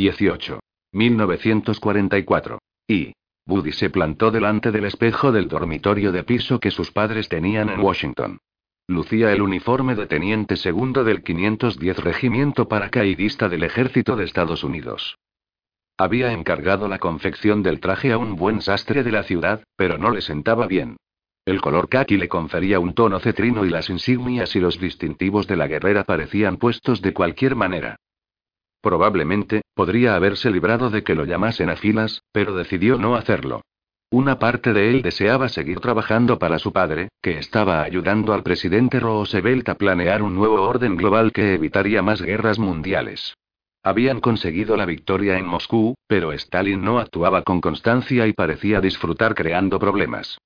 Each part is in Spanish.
18. 1944. Y. Woody se plantó delante del espejo del dormitorio de piso que sus padres tenían en Washington. Lucía el uniforme de teniente segundo del 510 Regimiento Paracaidista del Ejército de Estados Unidos. Había encargado la confección del traje a un buen sastre de la ciudad, pero no le sentaba bien. El color khaki le confería un tono cetrino y las insignias y los distintivos de la guerrera parecían puestos de cualquier manera. Probablemente, podría haberse librado de que lo llamasen a filas, pero decidió no hacerlo. Una parte de él deseaba seguir trabajando para su padre, que estaba ayudando al presidente Roosevelt a planear un nuevo orden global que evitaría más guerras mundiales. Habían conseguido la victoria en Moscú, pero Stalin no actuaba con constancia y parecía disfrutar creando problemas.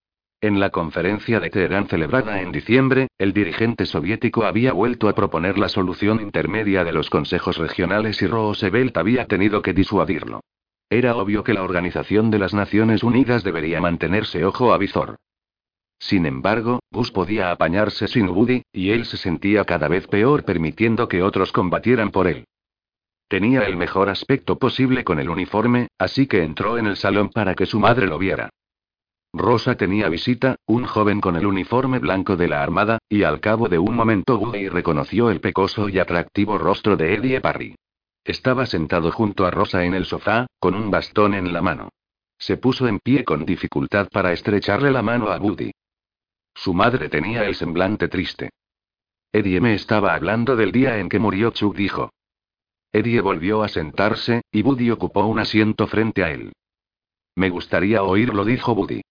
En la conferencia de Teherán celebrada en diciembre, el dirigente soviético había vuelto a proponer la solución intermedia de los consejos regionales y Roosevelt había tenido que disuadirlo. Era obvio que la Organización de las Naciones Unidas debería mantenerse ojo a visor. Sin embargo, Bush podía apañarse sin Woody, y él se sentía cada vez peor permitiendo que otros combatieran por él. Tenía el mejor aspecto posible con el uniforme, así que entró en el salón para que su madre lo viera. Rosa tenía visita, un joven con el uniforme blanco de la Armada, y al cabo de un momento Woody reconoció el pecoso y atractivo rostro de Eddie Parry. Estaba sentado junto a Rosa en el sofá, con un bastón en la mano. Se puso en pie con dificultad para estrecharle la mano a Woody. Su madre tenía el semblante triste. Eddie me estaba hablando del día en que murió Chuck, dijo. Eddie volvió a sentarse, y Woody ocupó un asiento frente a él. Me gustaría oírlo, dijo Woody.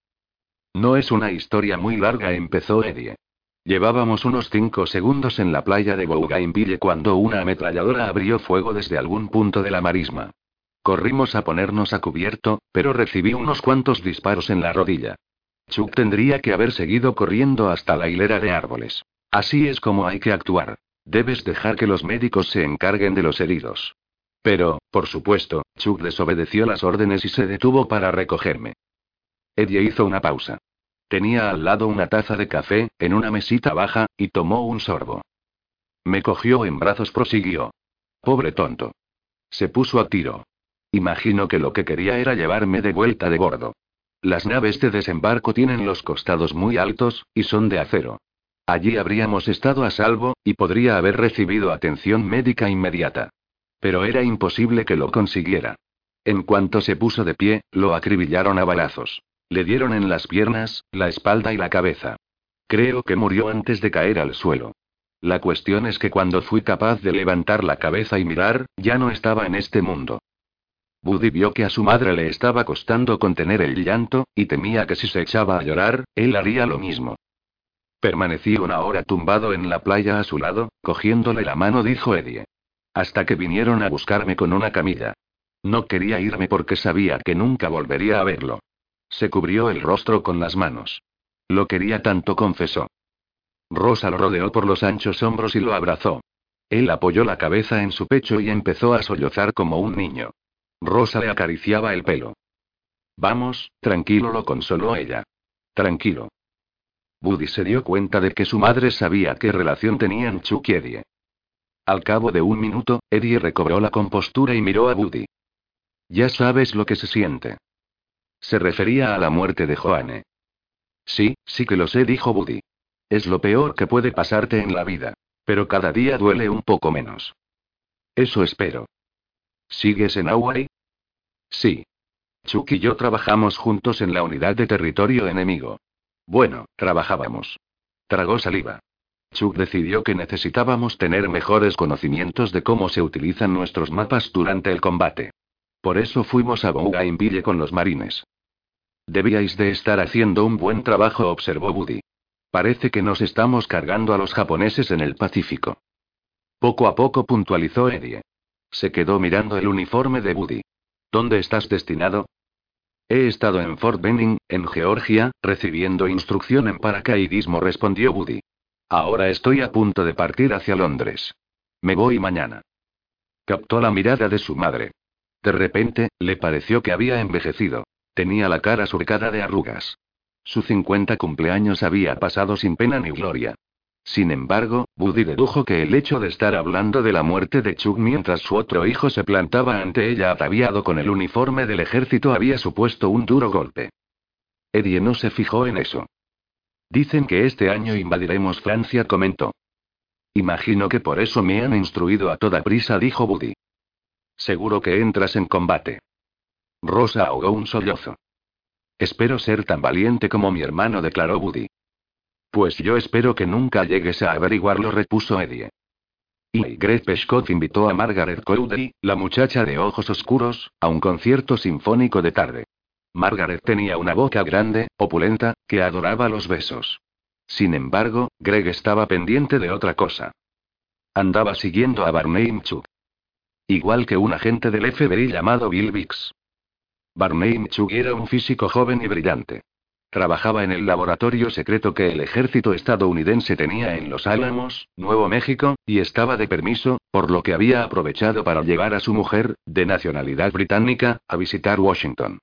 No es una historia muy larga, empezó Eddie. Llevábamos unos cinco segundos en la playa de Bougainville cuando una ametralladora abrió fuego desde algún punto de la marisma. Corrimos a ponernos a cubierto, pero recibí unos cuantos disparos en la rodilla. Chuck tendría que haber seguido corriendo hasta la hilera de árboles. Así es como hay que actuar. Debes dejar que los médicos se encarguen de los heridos. Pero, por supuesto, Chuck desobedeció las órdenes y se detuvo para recogerme. Eddie hizo una pausa. Tenía al lado una taza de café, en una mesita baja, y tomó un sorbo. Me cogió en brazos, prosiguió. Pobre tonto. Se puso a tiro. Imagino que lo que quería era llevarme de vuelta de bordo. Las naves de desembarco tienen los costados muy altos, y son de acero. Allí habríamos estado a salvo, y podría haber recibido atención médica inmediata. Pero era imposible que lo consiguiera. En cuanto se puso de pie, lo acribillaron a balazos. Le dieron en las piernas, la espalda y la cabeza. Creo que murió antes de caer al suelo. La cuestión es que cuando fui capaz de levantar la cabeza y mirar, ya no estaba en este mundo. Buddy vio que a su madre le estaba costando contener el llanto, y temía que si se echaba a llorar, él haría lo mismo. Permanecí una hora tumbado en la playa a su lado, cogiéndole la mano, dijo Eddie. Hasta que vinieron a buscarme con una camilla. No quería irme porque sabía que nunca volvería a verlo. Se cubrió el rostro con las manos. Lo quería tanto, confesó. Rosa lo rodeó por los anchos hombros y lo abrazó. Él apoyó la cabeza en su pecho y empezó a sollozar como un niño. Rosa le acariciaba el pelo. Vamos, tranquilo, lo consoló ella. Tranquilo. Buddy se dio cuenta de que su madre sabía qué relación tenían Chuck y Eddie. Al cabo de un minuto, Eddie recobró la compostura y miró a Buddy. Ya sabes lo que se siente. Se refería a la muerte de Joanne. Sí, sí que lo sé, dijo Woody. Es lo peor que puede pasarte en la vida. Pero cada día duele un poco menos. Eso espero. ¿Sigues en Hawaii? Sí. Chuck y yo trabajamos juntos en la unidad de territorio enemigo. Bueno, trabajábamos. Tragó saliva. Chuck decidió que necesitábamos tener mejores conocimientos de cómo se utilizan nuestros mapas durante el combate. Por eso fuimos a Bougainville con los marines. Debíais de estar haciendo un buen trabajo, observó Woody. Parece que nos estamos cargando a los japoneses en el Pacífico. Poco a poco puntualizó Eddie. Se quedó mirando el uniforme de Woody. ¿Dónde estás destinado? He estado en Fort Benning, en Georgia, recibiendo instrucción en paracaidismo, respondió Woody. Ahora estoy a punto de partir hacia Londres. Me voy mañana. Captó la mirada de su madre. De repente, le pareció que había envejecido. Tenía la cara surcada de arrugas. Su 50 cumpleaños había pasado sin pena ni gloria. Sin embargo, Buddy dedujo que el hecho de estar hablando de la muerte de Chuck mientras su otro hijo se plantaba ante ella ataviado con el uniforme del ejército había supuesto un duro golpe. Eddie no se fijó en eso. Dicen que este año invadiremos Francia, comentó. Imagino que por eso me han instruido a toda prisa, dijo Buddy. Seguro que entras en combate. Rosa ahogó un sollozo. Espero ser tan valiente como mi hermano, declaró Buddy. Pues yo espero que nunca llegues a averiguarlo, repuso Eddie. Y Greg Peshkov invitó a Margaret Cowdery, la muchacha de ojos oscuros, a un concierto sinfónico de tarde. Margaret tenía una boca grande, opulenta, que adoraba los besos. Sin embargo, Greg estaba pendiente de otra cosa. Andaba siguiendo a Barney Mchuk. Igual que un agente del FBI llamado Bill Bix. Barney Mchuk era un físico joven y brillante. Trabajaba en el laboratorio secreto que el ejército estadounidense tenía en Los Álamos, Nuevo México, y estaba de permiso, por lo que había aprovechado para llevar a su mujer, de nacionalidad británica, a visitar Washington.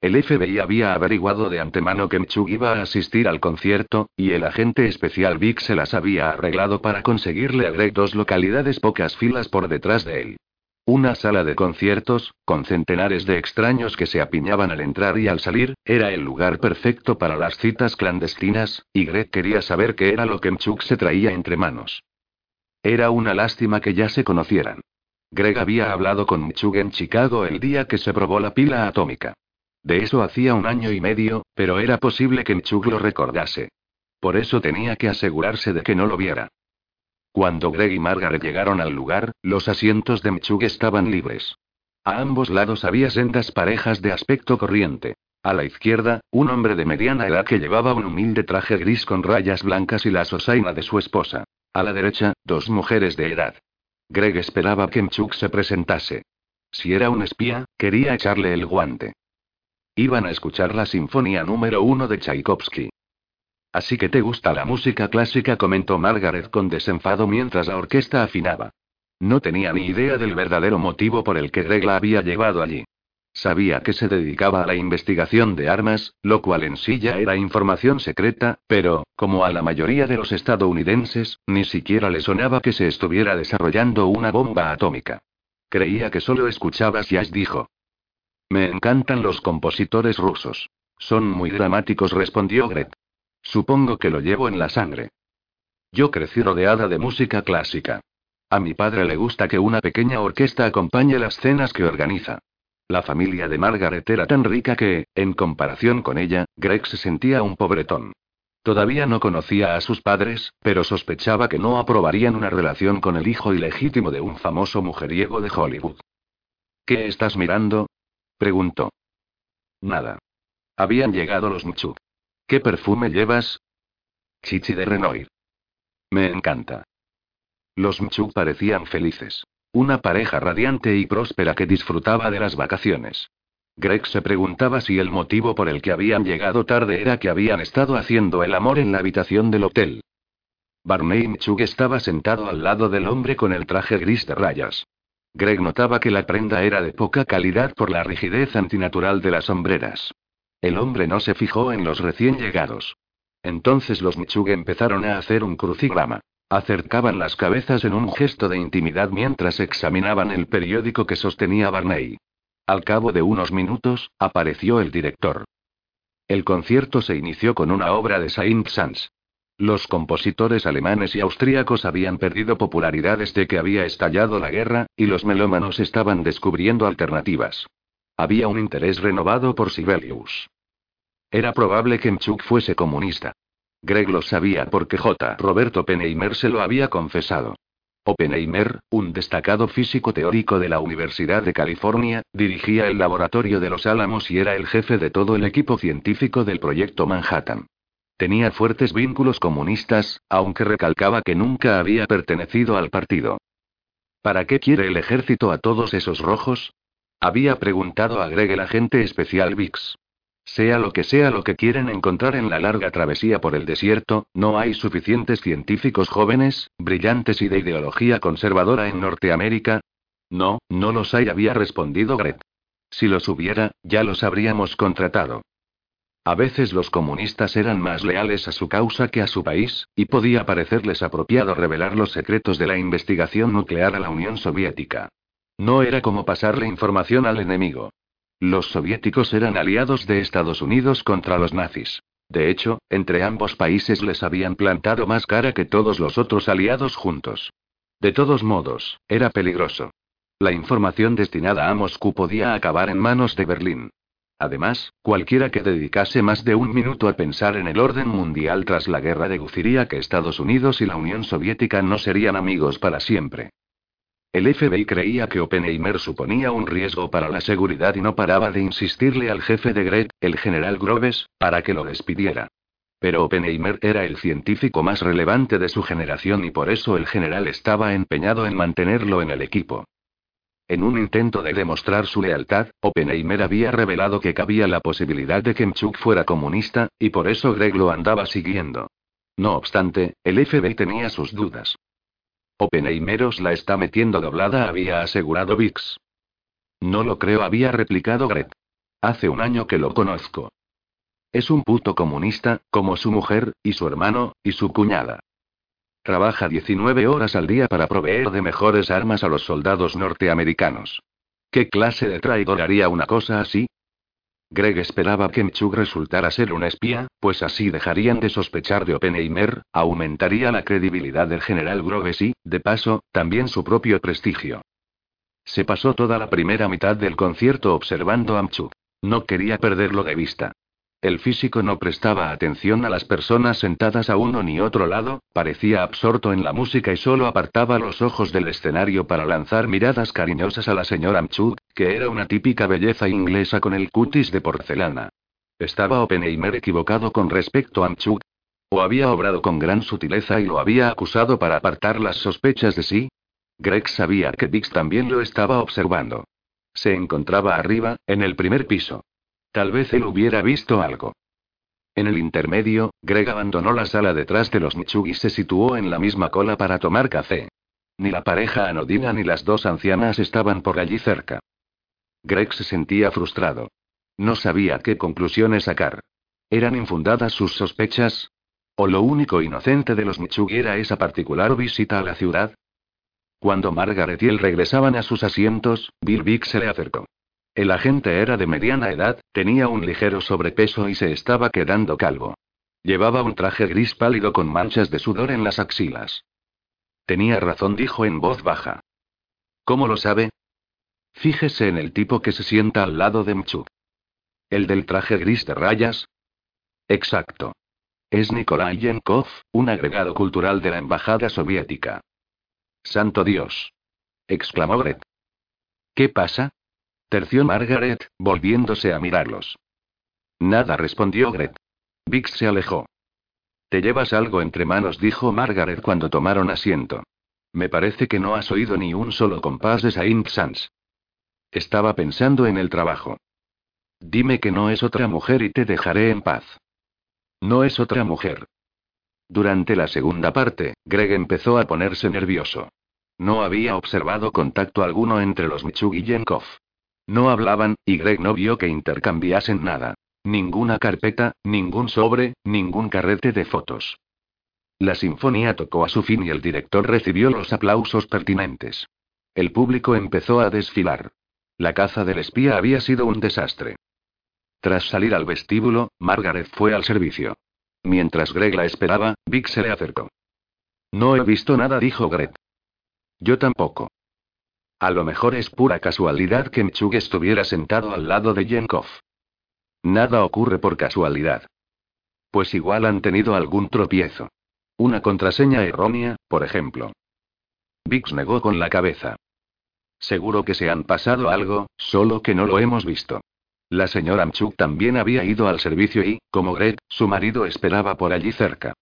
El FBI había averiguado de antemano que Mchug iba a asistir al concierto, y el agente especial Vic se las había arreglado para conseguirle a Greg dos localidades pocas filas por detrás de él. Una sala de conciertos, con centenares de extraños que se apiñaban al entrar y al salir, era el lugar perfecto para las citas clandestinas, y Greg quería saber qué era lo que Mchuk se traía entre manos. Era una lástima que ya se conocieran. Greg había hablado con Mchuk en Chicago el día que se probó la pila atómica. De eso hacía un año y medio, pero era posible que Mchuk lo recordase. Por eso tenía que asegurarse de que no lo viera. Cuando Greg y Margaret llegaron al lugar, los asientos de Mchug estaban libres. A ambos lados había sendas parejas de aspecto corriente. A la izquierda, un hombre de mediana edad que llevaba un humilde traje gris con rayas blancas y la sosaina de su esposa. A la derecha, dos mujeres de edad. Greg esperaba que Mchuk se presentase. Si era un espía, quería echarle el guante. Iban a escuchar la sinfonía número uno de Tchaikovsky. Así que te gusta la música clásica, comentó Margaret con desenfado mientras la orquesta afinaba. No tenía ni idea del verdadero motivo por el que Greg la había llevado allí. Sabía que se dedicaba a la investigación de armas, lo cual en sí ya era información secreta, pero, como a la mayoría de los estadounidenses, ni siquiera le sonaba que se estuviera desarrollando una bomba atómica. Creía que solo escuchaba jazz, dijo. Me encantan los compositores rusos. Son muy dramáticos, respondió Greg. Supongo que lo llevo en la sangre. Yo crecí rodeada de música clásica. A mi padre le gusta que una pequeña orquesta acompañe las cenas que organiza. La familia de Margaret era tan rica que, en comparación con ella, Greg se sentía un pobretón. Todavía no conocía a sus padres, pero sospechaba que no aprobarían una relación con el hijo ilegítimo de un famoso mujeriego de Hollywood. ¿Qué estás mirando? preguntó. Nada. Habían llegado los Mchuk. ¿Qué perfume llevas? Chichi de Renoir. Me encanta. Los Mchuk parecían felices. Una pareja radiante y próspera que disfrutaba de las vacaciones. Greg se preguntaba si el motivo por el que habían llegado tarde era que habían estado haciendo el amor en la habitación del hotel. Barney Mchuk estaba sentado al lado del hombre con el traje gris de rayas. Greg notaba que la prenda era de poca calidad por la rigidez antinatural de las sombreras. El hombre no se fijó en los recién llegados. Entonces los Michug empezaron a hacer un crucigrama. Acercaban las cabezas en un gesto de intimidad mientras examinaban el periódico que sostenía Barney. Al cabo de unos minutos, apareció el director. El concierto se inició con una obra de Saint-Saëns. Los compositores alemanes y austríacos habían perdido popularidad desde que había estallado la guerra, y los melómanos estaban descubriendo alternativas. Había un interés renovado por Sibelius. Era probable que Mchuk fuese comunista. Greg lo sabía porque J. Roberto Oppenheimer se lo había confesado. Oppenheimer, un destacado físico teórico de la Universidad de California, dirigía el laboratorio de los Álamos y era el jefe de todo el equipo científico del proyecto Manhattan. Tenía fuertes vínculos comunistas, aunque recalcaba que nunca había pertenecido al partido. ¿Para qué quiere el ejército a todos esos rojos? Había preguntado a Greg el agente especial Vix. Sea lo que sea lo que quieren encontrar en la larga travesía por el desierto, no hay suficientes científicos jóvenes, brillantes y de ideología conservadora en Norteamérica. No, no los hay, había respondido Greg. Si los hubiera, ya los habríamos contratado. A veces los comunistas eran más leales a su causa que a su país, y podía parecerles apropiado revelar los secretos de la investigación nuclear a la Unión Soviética. No era como pasarle información al enemigo. Los soviéticos eran aliados de Estados Unidos contra los nazis. De hecho, entre ambos países les habían plantado más cara que todos los otros aliados juntos. De todos modos, era peligroso. La información destinada a Moscú podía acabar en manos de Berlín. Además, cualquiera que dedicase más de un minuto a pensar en el orden mundial tras la guerra deduciría que Estados Unidos y la Unión Soviética no serían amigos para siempre. El FBI creía que Oppenheimer suponía un riesgo para la seguridad y no paraba de insistirle al jefe de Greg, el general Groves, para que lo despidiera. Pero Oppenheimer era el científico más relevante de su generación y por eso el general estaba empeñado en mantenerlo en el equipo. En un intento de demostrar su lealtad, Oppenheimer había revelado que cabía la posibilidad de que Mchuk fuera comunista, y por eso Greg lo andaba siguiendo. No obstante, el FBI tenía sus dudas. Oppenheimer os la está metiendo doblada, había asegurado Vix. No lo creo, había replicado Greg. Hace un año que lo conozco. Es un puto comunista, como su mujer, y su hermano, y su cuñada. Trabaja 19 horas al día para proveer de mejores armas a los soldados norteamericanos. ¿Qué clase de traidor haría una cosa así? Greg esperaba que Mchuk resultara ser un espía, pues así dejarían de sospechar de Oppenheimer, aumentaría la credibilidad del general Groves y, de paso, también su propio prestigio. Se pasó toda la primera mitad del concierto observando a Mchuk. No quería perderlo de vista. El físico no prestaba atención a las personas sentadas a uno ni otro lado, parecía absorto en la música y solo apartaba los ojos del escenario para lanzar miradas cariñosas a la señora Mchuk, que era una típica belleza inglesa con el cutis de porcelana. ¿Estaba Oppenheimer equivocado con respecto a Mchuk? ¿O había obrado con gran sutileza y lo había acusado para apartar las sospechas de sí? Greg sabía que Dix también lo estaba observando. Se encontraba arriba, en el primer piso. Tal vez él hubiera visto algo. En el intermedio, Greg abandonó la sala detrás de los Michug y se situó en la misma cola para tomar café. Ni la pareja anodina ni las dos ancianas estaban por allí cerca. Greg se sentía frustrado. No sabía qué conclusiones sacar. ¿Eran infundadas sus sospechas? ¿O lo único inocente de los Michug era esa particular visita a la ciudad? Cuando Margaret y él regresaban a sus asientos, Bill Vick se le acercó. El agente era de mediana edad, tenía un ligero sobrepeso y se estaba quedando calvo. Llevaba un traje gris pálido con manchas de sudor en las axilas. Tenía razón, dijo en voz baja. ¿Cómo lo sabe? Fíjese en el tipo que se sienta al lado de Mchu. ¿El del traje gris de rayas? Exacto. Es Nikolai Yenkov, un agregado cultural de la embajada soviética. Santo Dios. exclamó Gret. ¿Qué pasa? Terció Margaret, volviéndose a mirarlos. Nada respondió Gret. Vix se alejó. Te llevas algo entre manos, dijo Margaret cuando tomaron asiento. Me parece que no has oído ni un solo compás de Saint Sans. Estaba pensando en el trabajo. Dime que no es otra mujer y te dejaré en paz. No es otra mujer. Durante la segunda parte, Greg empezó a ponerse nervioso. No había observado contacto alguno entre los Michug y Yenkov. No hablaban, y Greg no vio que intercambiasen nada. Ninguna carpeta, ningún sobre, ningún carrete de fotos. La sinfonía tocó a su fin y el director recibió los aplausos pertinentes. El público empezó a desfilar. La caza del espía había sido un desastre. Tras salir al vestíbulo, Margaret fue al servicio. Mientras Greg la esperaba, Vic se le acercó. No he visto nada, dijo Greg. Yo tampoco. A lo mejor es pura casualidad que Mchug estuviera sentado al lado de Yenkov. Nada ocurre por casualidad. Pues igual han tenido algún tropiezo. Una contraseña errónea, por ejemplo. Vix negó con la cabeza. Seguro que se han pasado algo, solo que no lo hemos visto. La señora Mchuk también había ido al servicio y, como Greg, su marido esperaba por allí cerca.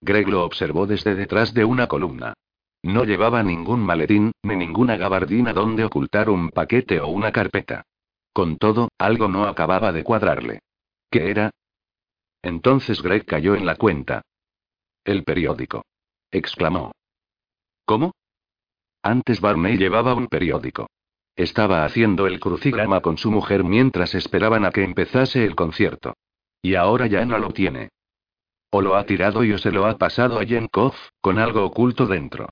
Greg lo observó desde detrás de una columna. No llevaba ningún maletín, ni ninguna gabardina donde ocultar un paquete o una carpeta. Con todo, algo no acababa de cuadrarle. ¿Qué era? Entonces Greg cayó en la cuenta. El periódico. exclamó. ¿Cómo? Antes Barney llevaba un periódico. Estaba haciendo el crucigrama con su mujer mientras esperaban a que empezase el concierto. Y ahora ya no lo tiene. O lo ha tirado y o se lo ha pasado a Yenkov, con algo oculto dentro.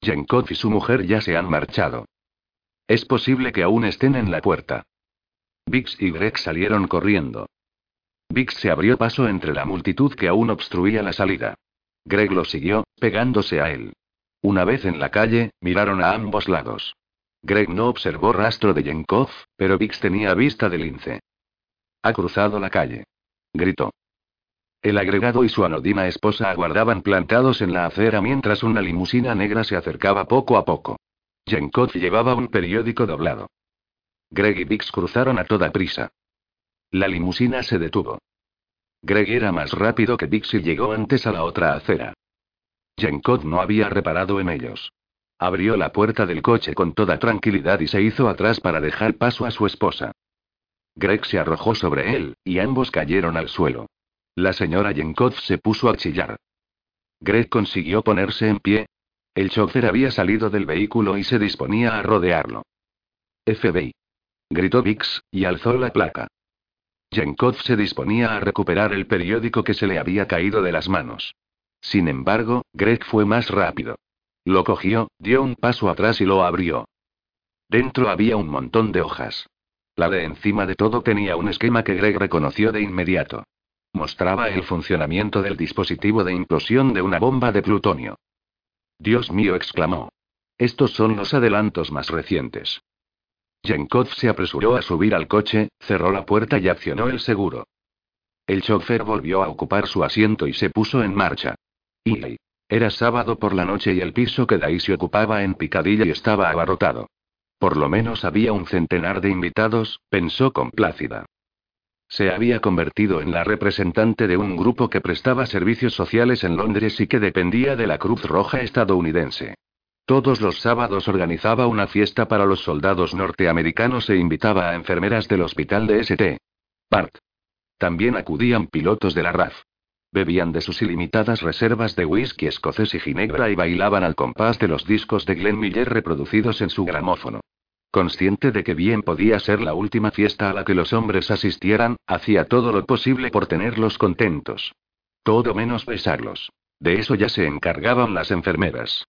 Yenkov y su mujer ya se han marchado. Es posible que aún estén en la puerta. Vix y Greg salieron corriendo. Vix se abrió paso entre la multitud que aún obstruía la salida. Greg lo siguió, pegándose a él. Una vez en la calle, miraron a ambos lados. Greg no observó rastro de Yenkov, pero Vix tenía vista de lince. Ha cruzado la calle. Gritó. El agregado y su anodina esposa aguardaban plantados en la acera mientras una limusina negra se acercaba poco a poco. Jenkov llevaba un periódico doblado. Greg y Vix cruzaron a toda prisa. La limusina se detuvo. Greg era más rápido que Vix y llegó antes a la otra acera. Jenkov no había reparado en ellos. Abrió la puerta del coche con toda tranquilidad y se hizo atrás para dejar paso a su esposa. Greg se arrojó sobre él, y ambos cayeron al suelo. La señora Jenkov se puso a chillar. Greg consiguió ponerse en pie. El chofer había salido del vehículo y se disponía a rodearlo. FBI. Gritó Vix, y alzó la placa. Jenkov se disponía a recuperar el periódico que se le había caído de las manos. Sin embargo, Greg fue más rápido. Lo cogió, dio un paso atrás y lo abrió. Dentro había un montón de hojas. La de encima de todo tenía un esquema que Greg reconoció de inmediato. Mostraba el funcionamiento del dispositivo de implosión de una bomba de plutonio. Dios mío, exclamó. Estos son los adelantos más recientes. Jenkov se apresuró a subir al coche, cerró la puerta y accionó el seguro. El chofer volvió a ocupar su asiento y se puso en marcha. Y era sábado por la noche y el piso que Daisy ocupaba en Picadilla y estaba abarrotado. Por lo menos había un centenar de invitados, pensó con Plácida. Se había convertido en la representante de un grupo que prestaba servicios sociales en Londres y que dependía de la Cruz Roja estadounidense. Todos los sábados organizaba una fiesta para los soldados norteamericanos e invitaba a enfermeras del hospital de St. Part. También acudían pilotos de la RAF. Bebían de sus ilimitadas reservas de whisky escocés y ginebra y bailaban al compás de los discos de Glenn Miller reproducidos en su gramófono. Consciente de que bien podía ser la última fiesta a la que los hombres asistieran, hacía todo lo posible por tenerlos contentos. Todo menos besarlos. De eso ya se encargaban las enfermeras.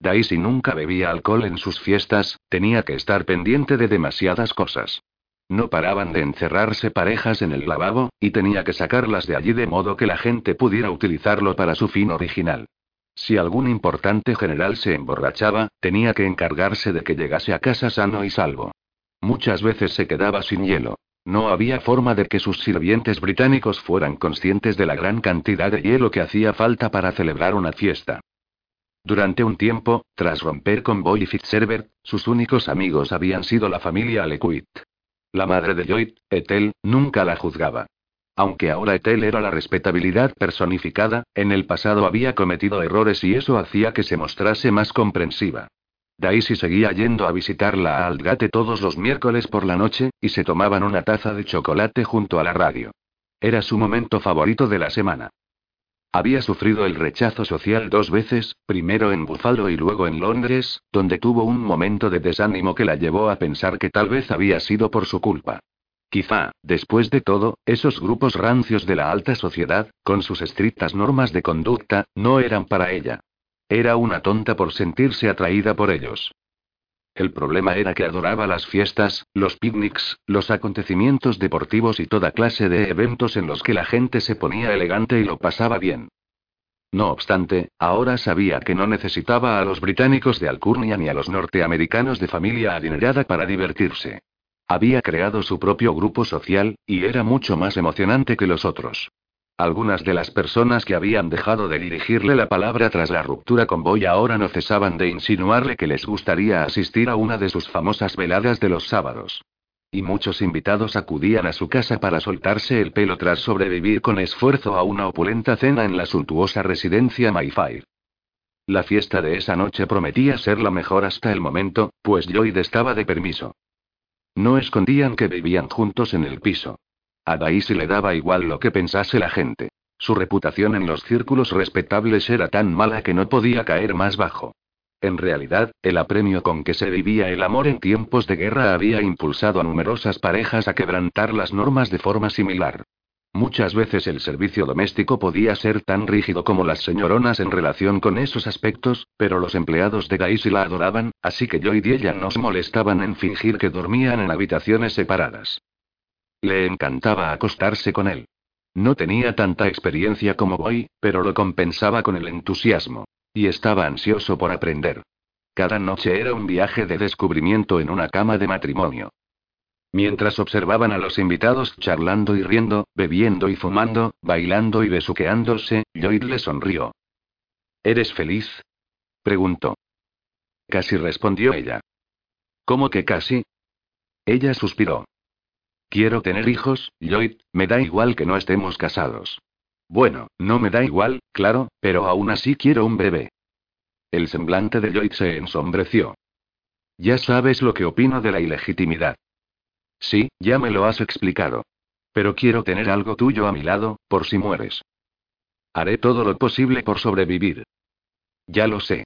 Daisy nunca bebía alcohol en sus fiestas, tenía que estar pendiente de demasiadas cosas. No paraban de encerrarse parejas en el lavabo, y tenía que sacarlas de allí de modo que la gente pudiera utilizarlo para su fin original. Si algún importante general se emborrachaba, tenía que encargarse de que llegase a casa sano y salvo. Muchas veces se quedaba sin hielo. No había forma de que sus sirvientes británicos fueran conscientes de la gran cantidad de hielo que hacía falta para celebrar una fiesta. Durante un tiempo, tras romper con Boy y Fitzherbert, sus únicos amigos habían sido la familia Alequit. La madre de Lloyd, Ethel, nunca la juzgaba. Aunque ahora Ethel era la respetabilidad personificada, en el pasado había cometido errores y eso hacía que se mostrase más comprensiva. Daisy seguía yendo a visitarla a Aldgate todos los miércoles por la noche, y se tomaban una taza de chocolate junto a la radio. Era su momento favorito de la semana. Había sufrido el rechazo social dos veces, primero en Buffalo y luego en Londres, donde tuvo un momento de desánimo que la llevó a pensar que tal vez había sido por su culpa. Quizá, después de todo, esos grupos rancios de la alta sociedad, con sus estrictas normas de conducta, no eran para ella. Era una tonta por sentirse atraída por ellos. El problema era que adoraba las fiestas, los picnics, los acontecimientos deportivos y toda clase de eventos en los que la gente se ponía elegante y lo pasaba bien. No obstante, ahora sabía que no necesitaba a los británicos de alcurnia ni a los norteamericanos de familia adinerada para divertirse. Había creado su propio grupo social, y era mucho más emocionante que los otros. Algunas de las personas que habían dejado de dirigirle la palabra tras la ruptura con Boy ahora no cesaban de insinuarle que les gustaría asistir a una de sus famosas veladas de los sábados. Y muchos invitados acudían a su casa para soltarse el pelo tras sobrevivir con esfuerzo a una opulenta cena en la suntuosa residencia Mayfair. La fiesta de esa noche prometía ser la mejor hasta el momento, pues Lloyd estaba de permiso. No escondían que vivían juntos en el piso. A Daisy le daba igual lo que pensase la gente. Su reputación en los círculos respetables era tan mala que no podía caer más bajo. En realidad, el apremio con que se vivía el amor en tiempos de guerra había impulsado a numerosas parejas a quebrantar las normas de forma similar. Muchas veces el servicio doméstico podía ser tan rígido como las señoronas en relación con esos aspectos, pero los empleados de Daisy la adoraban, así que yo y ella no se molestaban en fingir que dormían en habitaciones separadas. Le encantaba acostarse con él. No tenía tanta experiencia como Boy, pero lo compensaba con el entusiasmo. Y estaba ansioso por aprender. Cada noche era un viaje de descubrimiento en una cama de matrimonio. Mientras observaban a los invitados charlando y riendo, bebiendo y fumando, bailando y besuqueándose, Lloyd le sonrió. ¿Eres feliz? preguntó. Casi respondió ella. ¿Cómo que casi? Ella suspiró. Quiero tener hijos, Lloyd, me da igual que no estemos casados. Bueno, no me da igual, claro, pero aún así quiero un bebé. El semblante de Lloyd se ensombreció. Ya sabes lo que opino de la ilegitimidad. Sí, ya me lo has explicado. Pero quiero tener algo tuyo a mi lado, por si mueres. Haré todo lo posible por sobrevivir. Ya lo sé.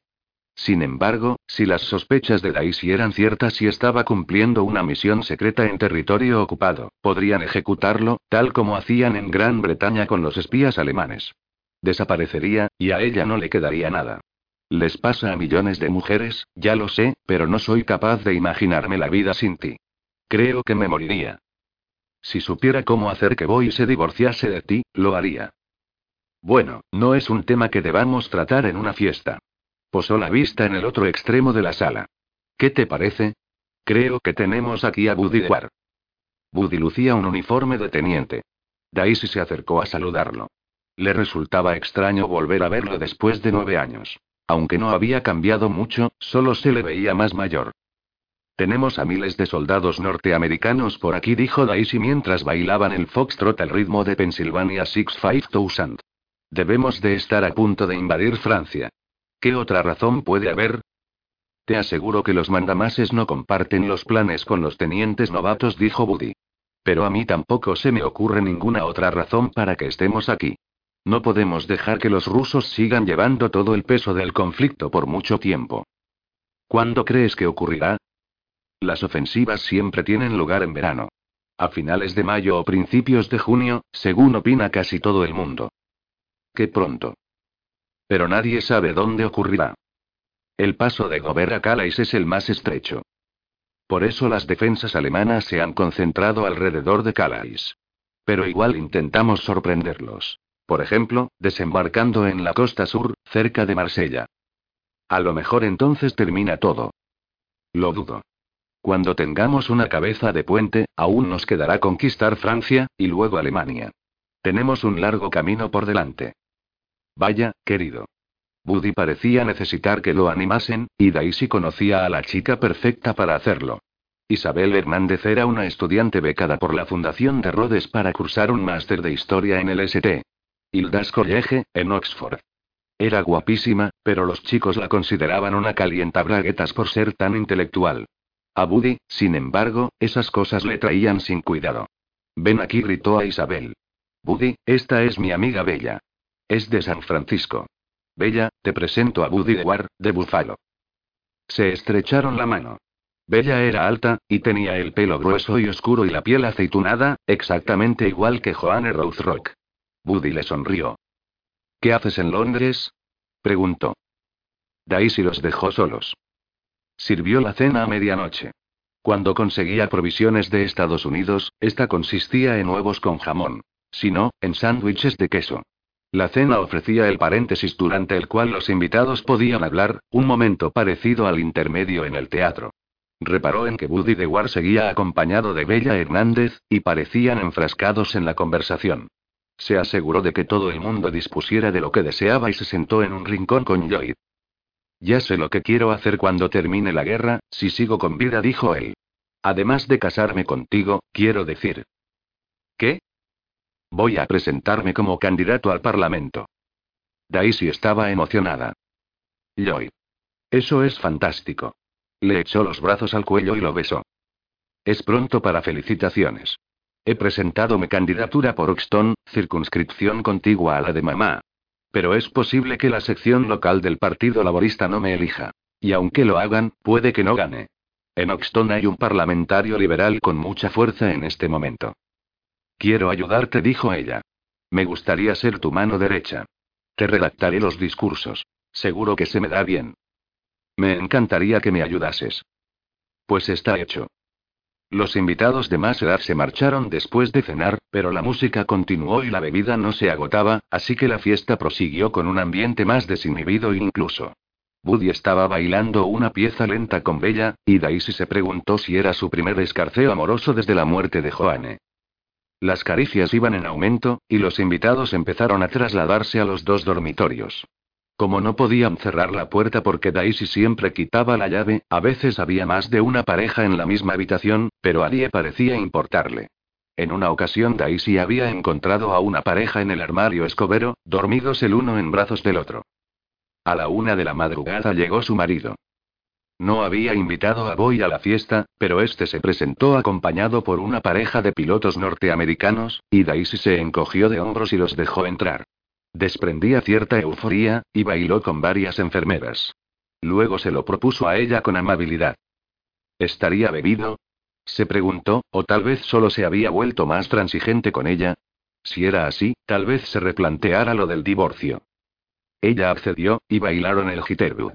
Sin embargo, si las sospechas de Daisy eran ciertas y estaba cumpliendo una misión secreta en territorio ocupado, podrían ejecutarlo, tal como hacían en Gran Bretaña con los espías alemanes. Desaparecería, y a ella no le quedaría nada. Les pasa a millones de mujeres, ya lo sé, pero no soy capaz de imaginarme la vida sin ti. Creo que me moriría. Si supiera cómo hacer que Boy se divorciase de ti, lo haría. Bueno, no es un tema que debamos tratar en una fiesta. Posó la vista en el otro extremo de la sala. ¿Qué te parece? Creo que tenemos aquí a Buddy Dewar. Buddy lucía un uniforme de teniente. Daisy se acercó a saludarlo. Le resultaba extraño volver a verlo después de nueve años. Aunque no había cambiado mucho, solo se le veía más mayor. Tenemos a miles de soldados norteamericanos por aquí, dijo Daisy mientras bailaban el foxtrot al ritmo de Pennsylvania 65000. Debemos de estar a punto de invadir Francia. ¿Qué otra razón puede haber? Te aseguro que los mandamases no comparten los planes con los tenientes novatos, dijo Buddy. Pero a mí tampoco se me ocurre ninguna otra razón para que estemos aquí. No podemos dejar que los rusos sigan llevando todo el peso del conflicto por mucho tiempo. ¿Cuándo crees que ocurrirá? Las ofensivas siempre tienen lugar en verano. A finales de mayo o principios de junio, según opina casi todo el mundo. Qué pronto. Pero nadie sabe dónde ocurrirá. El paso de Gober a Calais es el más estrecho. Por eso las defensas alemanas se han concentrado alrededor de Calais. Pero igual intentamos sorprenderlos. Por ejemplo, desembarcando en la costa sur, cerca de Marsella. A lo mejor entonces termina todo. Lo dudo. Cuando tengamos una cabeza de puente, aún nos quedará conquistar Francia, y luego Alemania. Tenemos un largo camino por delante. Vaya, querido. Buddy parecía necesitar que lo animasen, y Daisy conocía a la chica perfecta para hacerlo. Isabel Hernández era una estudiante becada por la Fundación de Rhodes para cursar un máster de historia en el St. Hilda's College, en Oxford. Era guapísima, pero los chicos la consideraban una calientabraguetas por ser tan intelectual. A Buddy, sin embargo, esas cosas le traían sin cuidado. Ven aquí, gritó a Isabel. Buddy, esta es mi amiga Bella. Es de San Francisco. Bella, te presento a Buddy de de Buffalo. Se estrecharon la mano. Bella era alta, y tenía el pelo grueso y oscuro y la piel aceitunada, exactamente igual que Joanne Rock. Buddy le sonrió. ¿Qué haces en Londres? preguntó. Daisy los dejó solos. Sirvió la cena a medianoche. Cuando conseguía provisiones de Estados Unidos, esta consistía en huevos con jamón. Si no, en sándwiches de queso. La cena ofrecía el paréntesis durante el cual los invitados podían hablar, un momento parecido al intermedio en el teatro. Reparó en que Buddy de War seguía acompañado de Bella Hernández, y parecían enfrascados en la conversación. Se aseguró de que todo el mundo dispusiera de lo que deseaba y se sentó en un rincón con Lloyd. Ya sé lo que quiero hacer cuando termine la guerra, si sigo con vida, dijo él. Además de casarme contigo, quiero decir. ¿Qué? Voy a presentarme como candidato al Parlamento. Daisy estaba emocionada. Lloyd. Eso es fantástico. Le echó los brazos al cuello y lo besó. Es pronto para felicitaciones. He presentado mi candidatura por Oxton, circunscripción contigua a la de mamá. Pero es posible que la sección local del Partido Laborista no me elija. Y aunque lo hagan, puede que no gane. En Oxton hay un parlamentario liberal con mucha fuerza en este momento. Quiero ayudarte, dijo ella. Me gustaría ser tu mano derecha. Te redactaré los discursos. Seguro que se me da bien. Me encantaría que me ayudases. Pues está hecho. Los invitados de más edad se marcharon después de cenar, pero la música continuó y la bebida no se agotaba, así que la fiesta prosiguió con un ambiente más desinhibido incluso. Buddy estaba bailando una pieza lenta con Bella, y Daisy se preguntó si era su primer escarceo amoroso desde la muerte de Joanne. Las caricias iban en aumento, y los invitados empezaron a trasladarse a los dos dormitorios. Como no podían cerrar la puerta porque Daisy siempre quitaba la llave, a veces había más de una pareja en la misma habitación, pero a parecía importarle. En una ocasión Daisy había encontrado a una pareja en el armario escobero, dormidos el uno en brazos del otro. A la una de la madrugada llegó su marido. No había invitado a Boy a la fiesta, pero este se presentó acompañado por una pareja de pilotos norteamericanos, y Daisy se encogió de hombros y los dejó entrar. Desprendía cierta euforía, y bailó con varias enfermeras. Luego se lo propuso a ella con amabilidad. ¿Estaría bebido? Se preguntó, o tal vez solo se había vuelto más transigente con ella. Si era así, tal vez se replanteara lo del divorcio. Ella accedió, y bailaron el Jitterbug.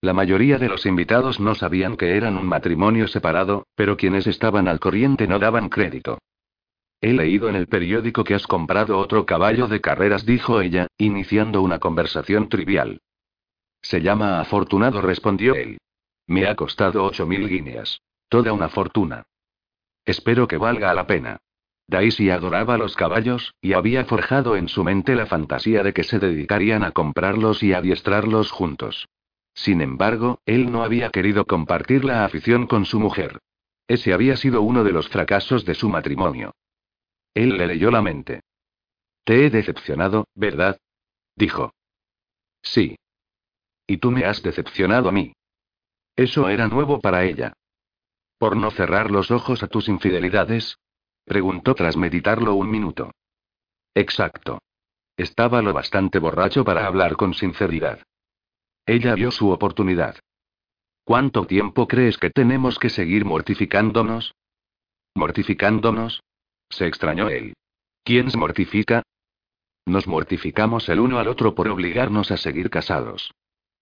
La mayoría de los invitados no sabían que eran un matrimonio separado, pero quienes estaban al corriente no daban crédito. He leído en el periódico que has comprado otro caballo de carreras, dijo ella, iniciando una conversación trivial. Se llama Afortunado, respondió él. Me ha costado ocho mil guineas. Toda una fortuna. Espero que valga la pena. Daisy adoraba los caballos, y había forjado en su mente la fantasía de que se dedicarían a comprarlos y adiestrarlos juntos. Sin embargo, él no había querido compartir la afición con su mujer. Ese había sido uno de los fracasos de su matrimonio. Él le leyó la mente. Te he decepcionado, ¿verdad? Dijo. Sí. Y tú me has decepcionado a mí. Eso era nuevo para ella. ¿Por no cerrar los ojos a tus infidelidades? Preguntó tras meditarlo un minuto. Exacto. Estaba lo bastante borracho para hablar con sinceridad. Ella vio su oportunidad. ¿Cuánto tiempo crees que tenemos que seguir mortificándonos? ¿Mortificándonos? Se extrañó él. ¿Quién se mortifica? Nos mortificamos el uno al otro por obligarnos a seguir casados.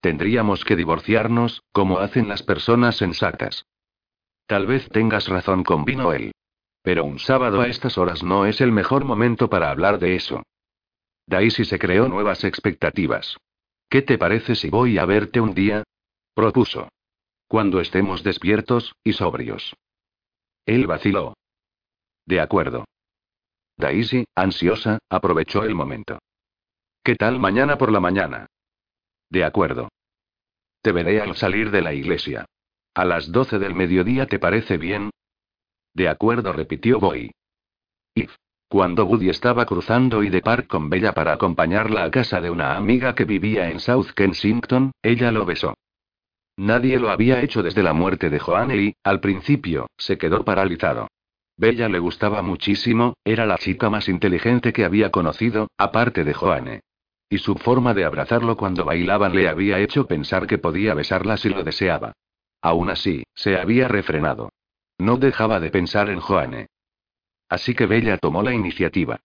Tendríamos que divorciarnos, como hacen las personas sensatas. Tal vez tengas razón, convino él. Pero un sábado a estas horas no es el mejor momento para hablar de eso. Daisy se creó nuevas expectativas. ¿Qué te parece si voy a verte un día? propuso. Cuando estemos despiertos, y sobrios. Él vaciló. De acuerdo. Daisy, ansiosa, aprovechó el momento. ¿Qué tal mañana por la mañana? De acuerdo. Te veré al salir de la iglesia. A las doce del mediodía, ¿te parece bien? De acuerdo, repitió Boy. Y cuando Woody estaba cruzando y de Park con Bella para acompañarla a casa de una amiga que vivía en South Kensington, ella lo besó. Nadie lo había hecho desde la muerte de Joanne y, al principio, se quedó paralizado. Bella le gustaba muchísimo, era la chica más inteligente que había conocido, aparte de Joanne. Y su forma de abrazarlo cuando bailaban le había hecho pensar que podía besarla si lo deseaba. Aún así, se había refrenado. No dejaba de pensar en Joanne. Así que Bella tomó la iniciativa.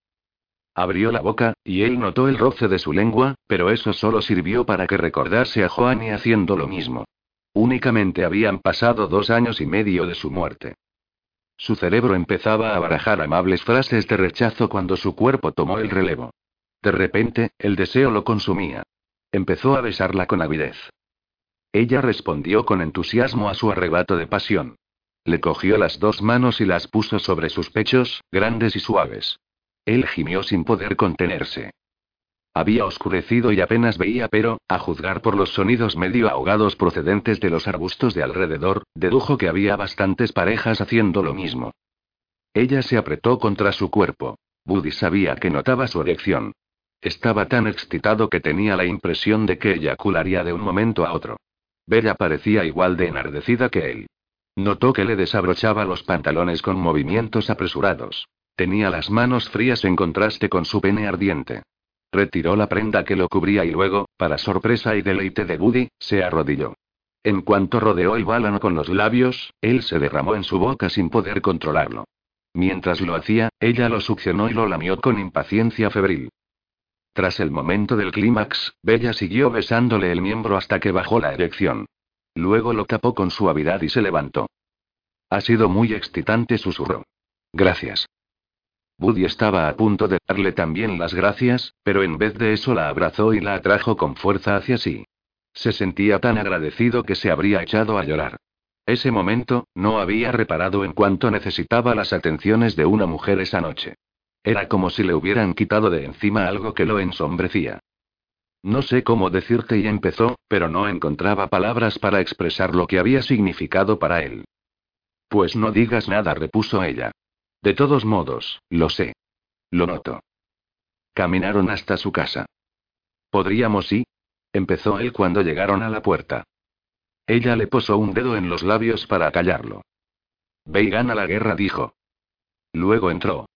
Abrió la boca, y él notó el roce de su lengua, pero eso solo sirvió para que recordase a Joanne haciendo lo mismo. Únicamente habían pasado dos años y medio de su muerte. Su cerebro empezaba a barajar amables frases de rechazo cuando su cuerpo tomó el relevo. De repente, el deseo lo consumía. Empezó a besarla con avidez. Ella respondió con entusiasmo a su arrebato de pasión. Le cogió las dos manos y las puso sobre sus pechos, grandes y suaves. Él gimió sin poder contenerse. Había oscurecido y apenas veía, pero, a juzgar por los sonidos medio ahogados procedentes de los arbustos de alrededor, dedujo que había bastantes parejas haciendo lo mismo. Ella se apretó contra su cuerpo. Buddy sabía que notaba su erección. Estaba tan excitado que tenía la impresión de que eyacularía de un momento a otro. Bella parecía igual de enardecida que él. Notó que le desabrochaba los pantalones con movimientos apresurados. Tenía las manos frías en contraste con su pene ardiente. Retiró la prenda que lo cubría y luego, para sorpresa y deleite de Buddy, se arrodilló. En cuanto rodeó el bálano con los labios, él se derramó en su boca sin poder controlarlo. Mientras lo hacía, ella lo succionó y lo lamió con impaciencia febril. Tras el momento del clímax, Bella siguió besándole el miembro hasta que bajó la erección. Luego lo tapó con suavidad y se levantó. Ha sido muy excitante, susurró. Gracias. Buddy estaba a punto de darle también las gracias, pero en vez de eso la abrazó y la atrajo con fuerza hacia sí. Se sentía tan agradecido que se habría echado a llorar. Ese momento, no había reparado en cuánto necesitaba las atenciones de una mujer esa noche. Era como si le hubieran quitado de encima algo que lo ensombrecía. No sé cómo decirte y empezó, pero no encontraba palabras para expresar lo que había significado para él. Pues no digas nada, repuso ella. De todos modos, lo sé. Lo noto. Caminaron hasta su casa. ¿Podríamos sí? Empezó él cuando llegaron a la puerta. Ella le posó un dedo en los labios para callarlo. Ve y gana la guerra, dijo. Luego entró.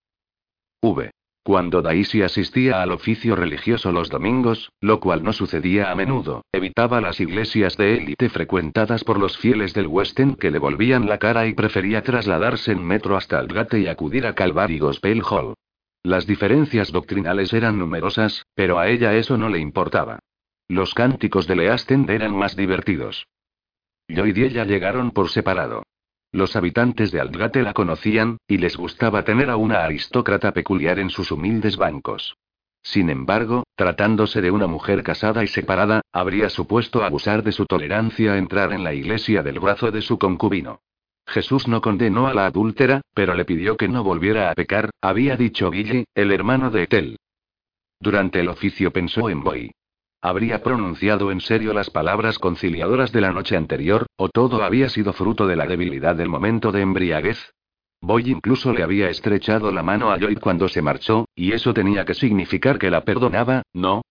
V. Cuando Daisy asistía al oficio religioso los domingos, lo cual no sucedía a menudo, evitaba las iglesias de élite frecuentadas por los fieles del West End que le volvían la cara y prefería trasladarse en metro hasta Aldgate y acudir a Calvary Gospel Hall. Las diferencias doctrinales eran numerosas, pero a ella eso no le importaba. Los cánticos de Leasten eran más divertidos. Lloyd y ella llegaron por separado. Los habitantes de Aldgate la conocían, y les gustaba tener a una aristócrata peculiar en sus humildes bancos. Sin embargo, tratándose de una mujer casada y separada, habría supuesto abusar de su tolerancia entrar en la iglesia del brazo de su concubino. Jesús no condenó a la adúltera, pero le pidió que no volviera a pecar, había dicho Billy, el hermano de Etel. Durante el oficio pensó en Boy. ¿Habría pronunciado en serio las palabras conciliadoras de la noche anterior, o todo había sido fruto de la debilidad del momento de embriaguez? Boy incluso le había estrechado la mano a Lloyd cuando se marchó, y eso tenía que significar que la perdonaba, ¿no?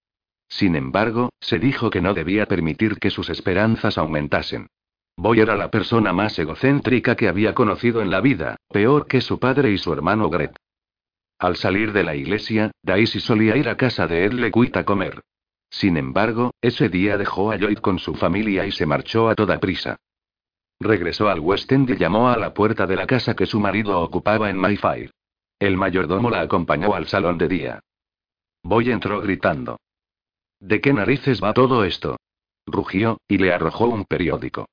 Sin embargo, se dijo que no debía permitir que sus esperanzas aumentasen. Boy era la persona más egocéntrica que había conocido en la vida, peor que su padre y su hermano Gret. Al salir de la iglesia, Daisy solía ir a casa de Ed a comer. Sin embargo, ese día dejó a Lloyd con su familia y se marchó a toda prisa. Regresó al West End y llamó a la puerta de la casa que su marido ocupaba en Mayfair. El mayordomo la acompañó al salón de día. Boy entró gritando. ¿De qué narices va todo esto? Rugió, y le arrojó un periódico.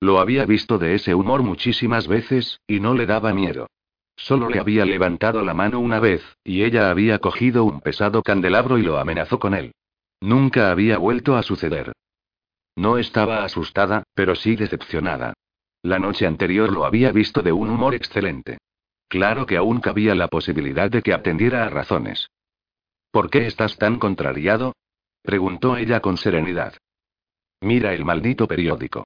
Lo había visto de ese humor muchísimas veces, y no le daba miedo. Solo le había levantado la mano una vez, y ella había cogido un pesado candelabro y lo amenazó con él. Nunca había vuelto a suceder. No estaba asustada, pero sí decepcionada. La noche anterior lo había visto de un humor excelente. Claro que aún cabía la posibilidad de que atendiera a razones. ¿Por qué estás tan contrariado? preguntó ella con serenidad. Mira el maldito periódico.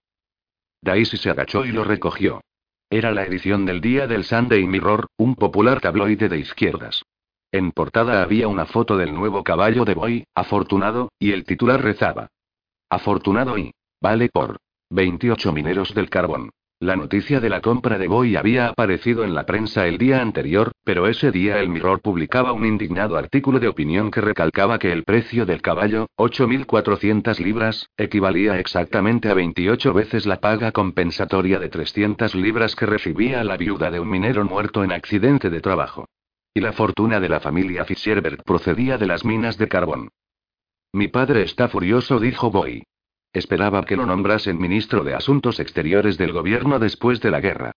Daisy se agachó y lo recogió. Era la edición del día del Sunday Mirror, un popular tabloide de izquierdas. En portada había una foto del nuevo caballo de Boy, afortunado, y el titular rezaba. Afortunado y. Vale por. 28 mineros del carbón. La noticia de la compra de Boy había aparecido en la prensa el día anterior, pero ese día el Mirror publicaba un indignado artículo de opinión que recalcaba que el precio del caballo, 8.400 libras, equivalía exactamente a 28 veces la paga compensatoria de 300 libras que recibía la viuda de un minero muerto en accidente de trabajo. Y la fortuna de la familia Fischerberg procedía de las minas de carbón. Mi padre está furioso, dijo Boy. Esperaba que lo nombrasen ministro de Asuntos Exteriores del gobierno después de la guerra.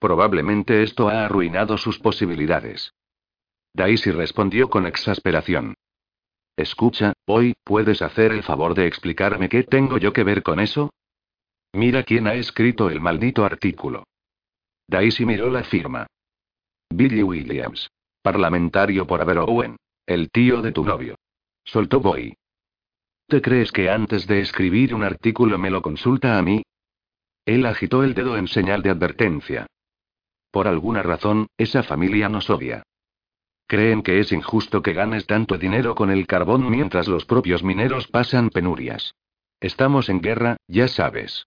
Probablemente esto ha arruinado sus posibilidades. Daisy respondió con exasperación. Escucha, Boy, ¿puedes hacer el favor de explicarme qué tengo yo que ver con eso? Mira quién ha escrito el maldito artículo. Daisy miró la firma. Billy Williams. Parlamentario por Aberowen. El tío de tu novio. Soltó Boy. ¿Te crees que antes de escribir un artículo me lo consulta a mí? Él agitó el dedo en señal de advertencia. Por alguna razón, esa familia nos odia. Creen que es injusto que ganes tanto dinero con el carbón mientras los propios mineros pasan penurias. Estamos en guerra, ya sabes.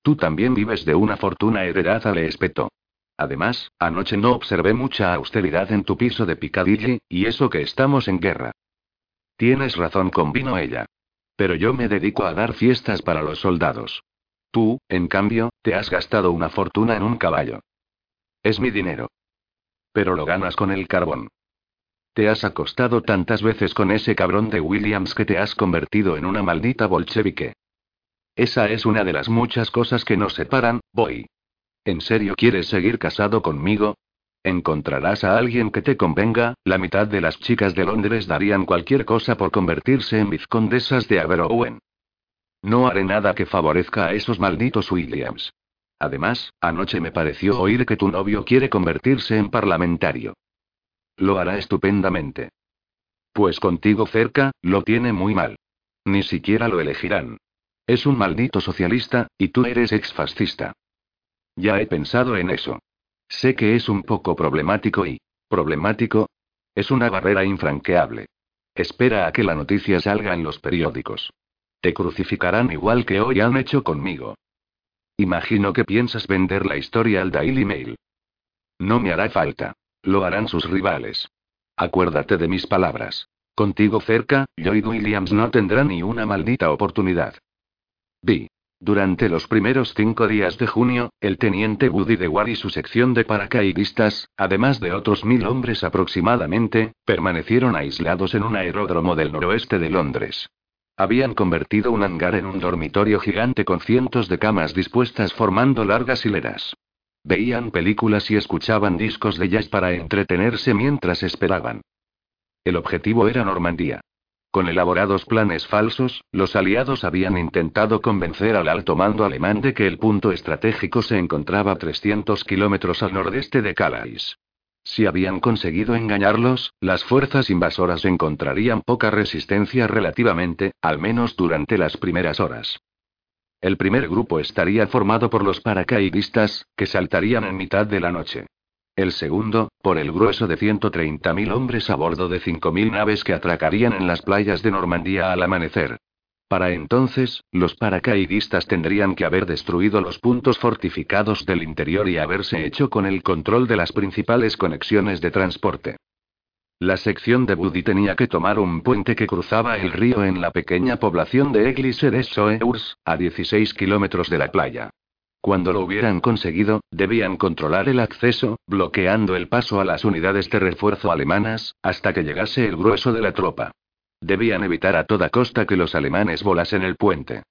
Tú también vives de una fortuna heredada, le espetó. Además, anoche no observé mucha austeridad en tu piso de Piccadilly, y eso que estamos en guerra. Tienes razón, convino ella. Pero yo me dedico a dar fiestas para los soldados. Tú, en cambio, te has gastado una fortuna en un caballo. Es mi dinero. Pero lo ganas con el carbón. Te has acostado tantas veces con ese cabrón de Williams que te has convertido en una maldita bolchevique. Esa es una de las muchas cosas que nos separan, boy. ¿En serio quieres seguir casado conmigo? Encontrarás a alguien que te convenga, la mitad de las chicas de Londres darían cualquier cosa por convertirse en vizcondesas de Aberowen. No haré nada que favorezca a esos malditos Williams. Además, anoche me pareció oír que tu novio quiere convertirse en parlamentario. Lo hará estupendamente. Pues contigo cerca, lo tiene muy mal. Ni siquiera lo elegirán. Es un maldito socialista, y tú eres exfascista. Ya he pensado en eso. Sé que es un poco problemático y... ¿Problemático? Es una barrera infranqueable. Espera a que la noticia salga en los periódicos. Te crucificarán igual que hoy han hecho conmigo. Imagino que piensas vender la historia al Daily Mail. No me hará falta. Lo harán sus rivales. Acuérdate de mis palabras. Contigo cerca, Lloyd Williams no tendrá ni una maldita oportunidad. Vi. Durante los primeros cinco días de junio, el teniente Woody de War y su sección de paracaidistas, además de otros mil hombres aproximadamente, permanecieron aislados en un aeródromo del noroeste de Londres. Habían convertido un hangar en un dormitorio gigante con cientos de camas dispuestas formando largas hileras. Veían películas y escuchaban discos de jazz para entretenerse mientras esperaban. El objetivo era Normandía. Con elaborados planes falsos, los aliados habían intentado convencer al alto mando alemán de que el punto estratégico se encontraba 300 kilómetros al nordeste de Calais. Si habían conseguido engañarlos, las fuerzas invasoras encontrarían poca resistencia relativamente, al menos durante las primeras horas. El primer grupo estaría formado por los paracaidistas, que saltarían en mitad de la noche. El segundo, por el grueso de 130.000 hombres a bordo de 5.000 naves que atracarían en las playas de Normandía al amanecer. Para entonces, los paracaidistas tendrían que haber destruido los puntos fortificados del interior y haberse hecho con el control de las principales conexiones de transporte. La sección de Buddy tenía que tomar un puente que cruzaba el río en la pequeña población de Eglise de Soeurs, a 16 kilómetros de la playa. Cuando lo hubieran conseguido, debían controlar el acceso, bloqueando el paso a las unidades de refuerzo alemanas, hasta que llegase el grueso de la tropa. Debían evitar a toda costa que los alemanes volasen el puente.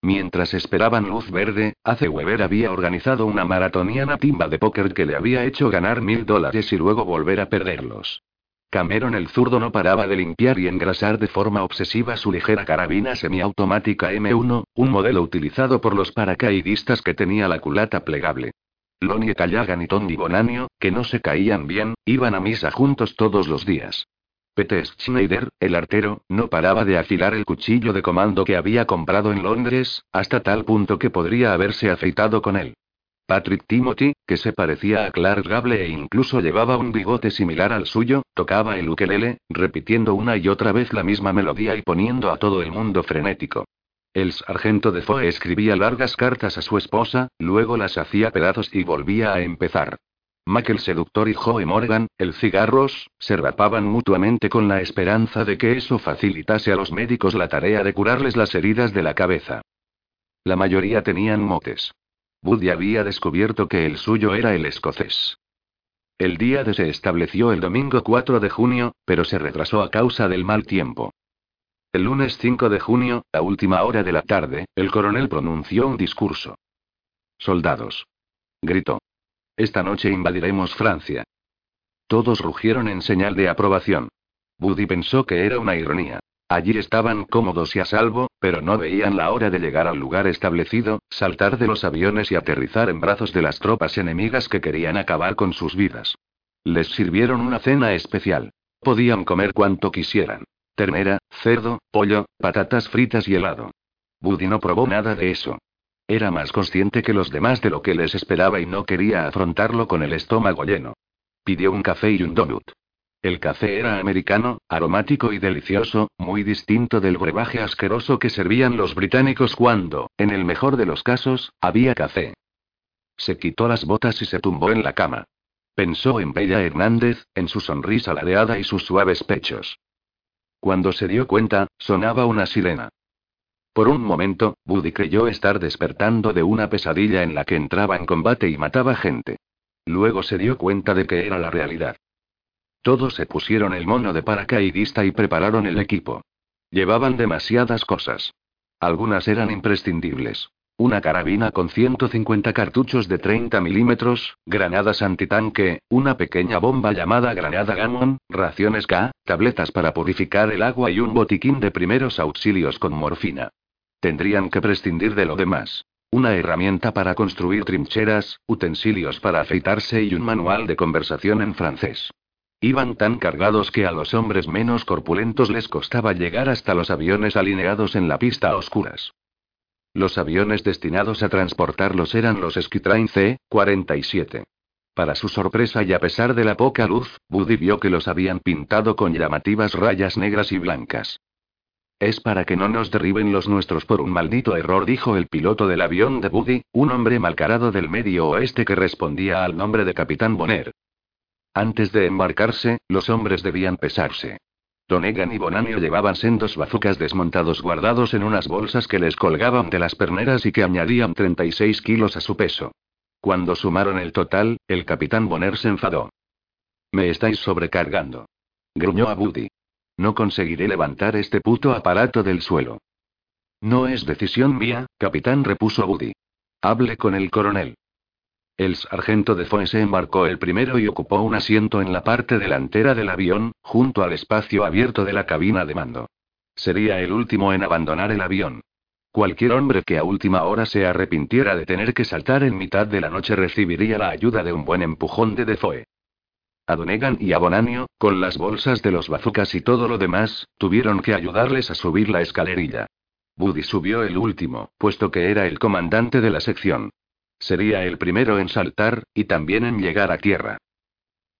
Mientras esperaban luz verde, Ace Weber había organizado una maratoniana timba de póker que le había hecho ganar mil dólares y luego volver a perderlos. Cameron el zurdo no paraba de limpiar y engrasar de forma obsesiva su ligera carabina semiautomática M1, un modelo utilizado por los paracaidistas que tenía la culata plegable. Lonnie Callagan y Tony Bonanio, que no se caían bien, iban a misa juntos todos los días. Pete Schneider, el artero, no paraba de afilar el cuchillo de comando que había comprado en Londres, hasta tal punto que podría haberse afeitado con él. Patrick Timothy, que se parecía a Clark Gable e incluso llevaba un bigote similar al suyo, tocaba el ukelele, repitiendo una y otra vez la misma melodía y poniendo a todo el mundo frenético. El sargento de Foe escribía largas cartas a su esposa, luego las hacía pedazos y volvía a empezar. Mac el seductor y Joe Morgan, el cigarros, se rapaban mutuamente con la esperanza de que eso facilitase a los médicos la tarea de curarles las heridas de la cabeza. La mayoría tenían motes. Buddy había descubierto que el suyo era el escocés. El día de se estableció el domingo 4 de junio, pero se retrasó a causa del mal tiempo. El lunes 5 de junio, a última hora de la tarde, el coronel pronunció un discurso. Soldados. Gritó. Esta noche invadiremos Francia. Todos rugieron en señal de aprobación. Buddy pensó que era una ironía. Allí estaban cómodos y a salvo, pero no veían la hora de llegar al lugar establecido, saltar de los aviones y aterrizar en brazos de las tropas enemigas que querían acabar con sus vidas. Les sirvieron una cena especial. Podían comer cuanto quisieran. Ternera, cerdo, pollo, patatas fritas y helado. Buddy no probó nada de eso. Era más consciente que los demás de lo que les esperaba y no quería afrontarlo con el estómago lleno. Pidió un café y un donut. El café era americano, aromático y delicioso, muy distinto del brebaje asqueroso que servían los británicos cuando, en el mejor de los casos, había café. Se quitó las botas y se tumbó en la cama. Pensó en Bella Hernández, en su sonrisa ladeada y sus suaves pechos. Cuando se dio cuenta, sonaba una sirena. Por un momento, Buddy creyó estar despertando de una pesadilla en la que entraba en combate y mataba gente. Luego se dio cuenta de que era la realidad. Todos se pusieron el mono de paracaidista y prepararon el equipo. Llevaban demasiadas cosas. Algunas eran imprescindibles. Una carabina con 150 cartuchos de 30 milímetros, granadas antitanque, una pequeña bomba llamada granada Gammon, raciones K, tabletas para purificar el agua y un botiquín de primeros auxilios con morfina. Tendrían que prescindir de lo demás. Una herramienta para construir trincheras, utensilios para afeitarse y un manual de conversación en francés. Iban tan cargados que a los hombres menos corpulentos les costaba llegar hasta los aviones alineados en la pista a oscuras. Los aviones destinados a transportarlos eran los Skytrain C-47. Para su sorpresa y a pesar de la poca luz, Buddy vio que los habían pintado con llamativas rayas negras y blancas. Es para que no nos derriben los nuestros por un maldito error, dijo el piloto del avión de Buddy, un hombre malcarado del medio oeste que respondía al nombre de Capitán Bonner. Antes de embarcarse, los hombres debían pesarse. Donegan y Bonanio llevaban sendos bazucas desmontados guardados en unas bolsas que les colgaban de las perneras y que añadían 36 kilos a su peso. Cuando sumaron el total, el capitán Bonner se enfadó. Me estáis sobrecargando. Gruñó a Buddy. No conseguiré levantar este puto aparato del suelo. No es decisión mía, capitán, repuso Buddy. Hable con el coronel. El sargento de Foy se embarcó el primero y ocupó un asiento en la parte delantera del avión, junto al espacio abierto de la cabina de mando. Sería el último en abandonar el avión. Cualquier hombre que a última hora se arrepintiera de tener que saltar en mitad de la noche recibiría la ayuda de un buen empujón de Defoe. A Donegan y a Bonanio, con las bolsas de los bazucas y todo lo demás, tuvieron que ayudarles a subir la escalerilla. Buddy subió el último, puesto que era el comandante de la sección. Sería el primero en saltar, y también en llegar a tierra.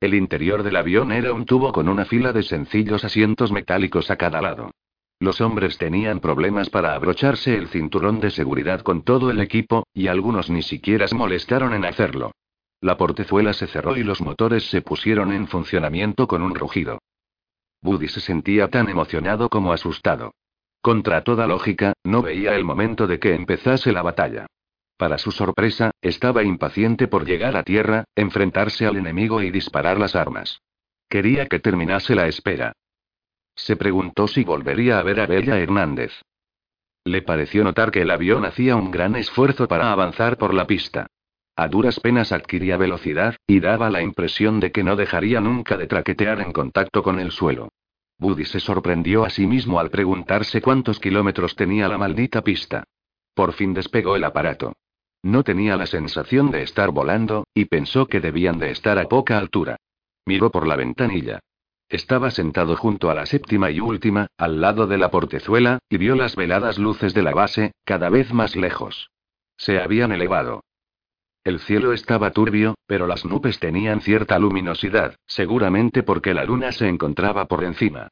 El interior del avión era un tubo con una fila de sencillos asientos metálicos a cada lado. Los hombres tenían problemas para abrocharse el cinturón de seguridad con todo el equipo, y algunos ni siquiera se molestaron en hacerlo. La portezuela se cerró y los motores se pusieron en funcionamiento con un rugido. Buddy se sentía tan emocionado como asustado. Contra toda lógica, no veía el momento de que empezase la batalla. Para su sorpresa, estaba impaciente por llegar a tierra, enfrentarse al enemigo y disparar las armas. Quería que terminase la espera. Se preguntó si volvería a ver a Bella Hernández. Le pareció notar que el avión hacía un gran esfuerzo para avanzar por la pista. A duras penas adquiría velocidad, y daba la impresión de que no dejaría nunca de traquetear en contacto con el suelo. Buddy se sorprendió a sí mismo al preguntarse cuántos kilómetros tenía la maldita pista. Por fin despegó el aparato. No tenía la sensación de estar volando, y pensó que debían de estar a poca altura. Miró por la ventanilla. Estaba sentado junto a la séptima y última, al lado de la portezuela, y vio las veladas luces de la base, cada vez más lejos. Se habían elevado. El cielo estaba turbio, pero las nubes tenían cierta luminosidad, seguramente porque la luna se encontraba por encima.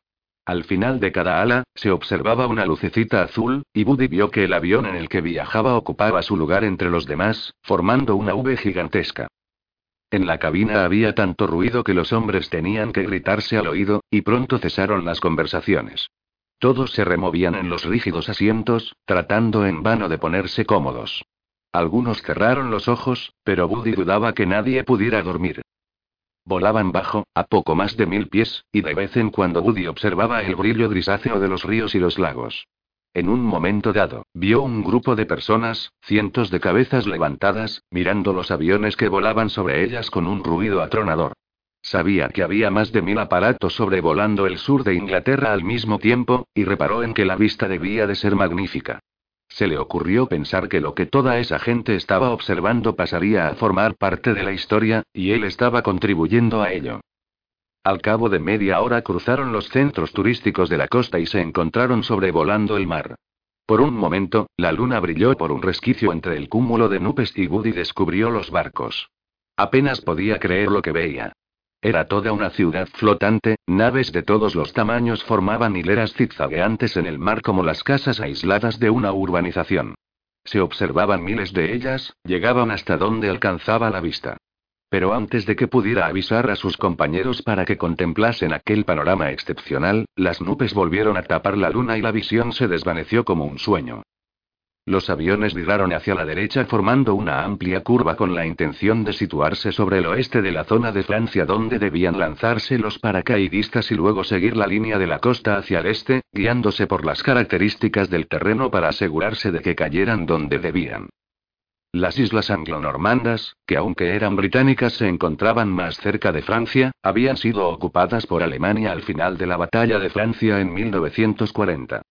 Al final de cada ala, se observaba una lucecita azul, y Buddy vio que el avión en el que viajaba ocupaba su lugar entre los demás, formando una V gigantesca. En la cabina había tanto ruido que los hombres tenían que gritarse al oído, y pronto cesaron las conversaciones. Todos se removían en los rígidos asientos, tratando en vano de ponerse cómodos. Algunos cerraron los ojos, pero Buddy dudaba que nadie pudiera dormir. Volaban bajo, a poco más de mil pies, y de vez en cuando Woody observaba el brillo grisáceo de los ríos y los lagos. En un momento dado, vio un grupo de personas, cientos de cabezas levantadas, mirando los aviones que volaban sobre ellas con un ruido atronador. Sabía que había más de mil aparatos sobrevolando el sur de Inglaterra al mismo tiempo, y reparó en que la vista debía de ser magnífica. Se le ocurrió pensar que lo que toda esa gente estaba observando pasaría a formar parte de la historia, y él estaba contribuyendo a ello. Al cabo de media hora cruzaron los centros turísticos de la costa y se encontraron sobrevolando el mar. Por un momento, la luna brilló por un resquicio entre el cúmulo de nubes y Woody descubrió los barcos. Apenas podía creer lo que veía. Era toda una ciudad flotante, naves de todos los tamaños formaban hileras zigzagueantes en el mar como las casas aisladas de una urbanización. Se observaban miles de ellas, llegaban hasta donde alcanzaba la vista. Pero antes de que pudiera avisar a sus compañeros para que contemplasen aquel panorama excepcional, las nubes volvieron a tapar la luna y la visión se desvaneció como un sueño. Los aviones viraron hacia la derecha formando una amplia curva con la intención de situarse sobre el oeste de la zona de Francia donde debían lanzarse los paracaidistas y luego seguir la línea de la costa hacia el este, guiándose por las características del terreno para asegurarse de que cayeran donde debían. Las islas anglo-normandas, que aunque eran británicas se encontraban más cerca de Francia, habían sido ocupadas por Alemania al final de la batalla de Francia en 1940.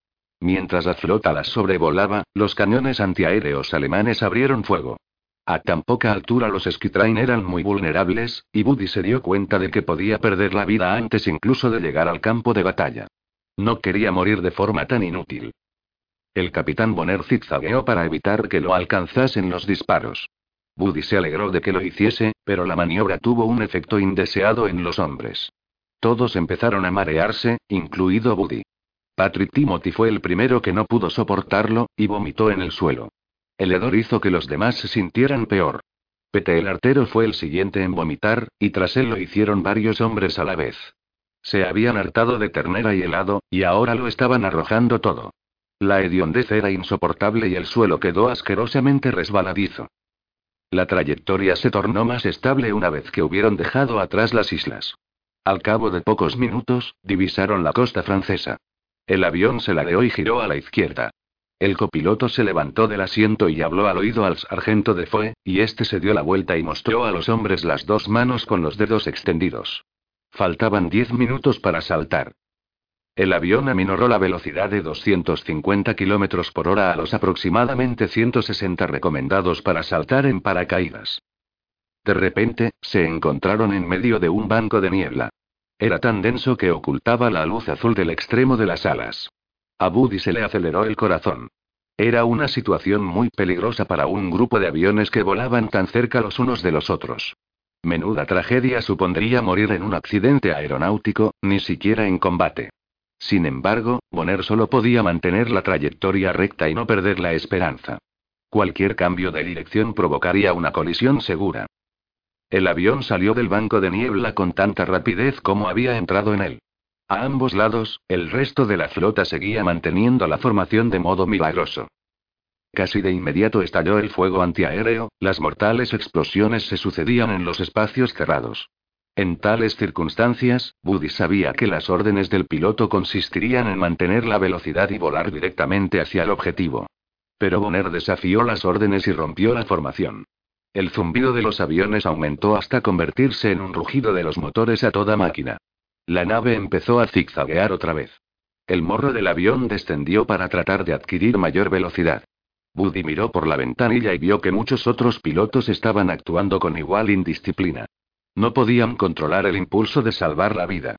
Mientras la flota las sobrevolaba, los cañones antiaéreos alemanes abrieron fuego. A tan poca altura los Skitrain eran muy vulnerables, y Buddy se dio cuenta de que podía perder la vida antes incluso de llegar al campo de batalla. No quería morir de forma tan inútil. El capitán Bonner zigzagueó para evitar que lo alcanzasen los disparos. Buddy se alegró de que lo hiciese, pero la maniobra tuvo un efecto indeseado en los hombres. Todos empezaron a marearse, incluido Buddy. Patrick Timothy fue el primero que no pudo soportarlo, y vomitó en el suelo. El hedor hizo que los demás se sintieran peor. Pete el artero fue el siguiente en vomitar, y tras él lo hicieron varios hombres a la vez. Se habían hartado de ternera y helado, y ahora lo estaban arrojando todo. La hediondez era insoportable y el suelo quedó asquerosamente resbaladizo. La trayectoria se tornó más estable una vez que hubieron dejado atrás las islas. Al cabo de pocos minutos, divisaron la costa francesa. El avión se ladeó y giró a la izquierda. El copiloto se levantó del asiento y habló al oído al sargento de Foe, y este se dio la vuelta y mostró a los hombres las dos manos con los dedos extendidos. Faltaban diez minutos para saltar. El avión aminoró la velocidad de 250 km por hora a los aproximadamente 160 recomendados para saltar en paracaídas. De repente, se encontraron en medio de un banco de niebla. Era tan denso que ocultaba la luz azul del extremo de las alas. A Buddy se le aceleró el corazón. Era una situación muy peligrosa para un grupo de aviones que volaban tan cerca los unos de los otros. Menuda tragedia supondría morir en un accidente aeronáutico, ni siquiera en combate. Sin embargo, Bonner solo podía mantener la trayectoria recta y no perder la esperanza. Cualquier cambio de dirección provocaría una colisión segura. El avión salió del banco de niebla con tanta rapidez como había entrado en él. A ambos lados, el resto de la flota seguía manteniendo la formación de modo milagroso. Casi de inmediato estalló el fuego antiaéreo, las mortales explosiones se sucedían en los espacios cerrados. En tales circunstancias, Buddy sabía que las órdenes del piloto consistirían en mantener la velocidad y volar directamente hacia el objetivo. Pero Bonner desafió las órdenes y rompió la formación. El zumbido de los aviones aumentó hasta convertirse en un rugido de los motores a toda máquina. La nave empezó a zigzaguear otra vez. El morro del avión descendió para tratar de adquirir mayor velocidad. Buddy miró por la ventanilla y vio que muchos otros pilotos estaban actuando con igual indisciplina. No podían controlar el impulso de salvar la vida.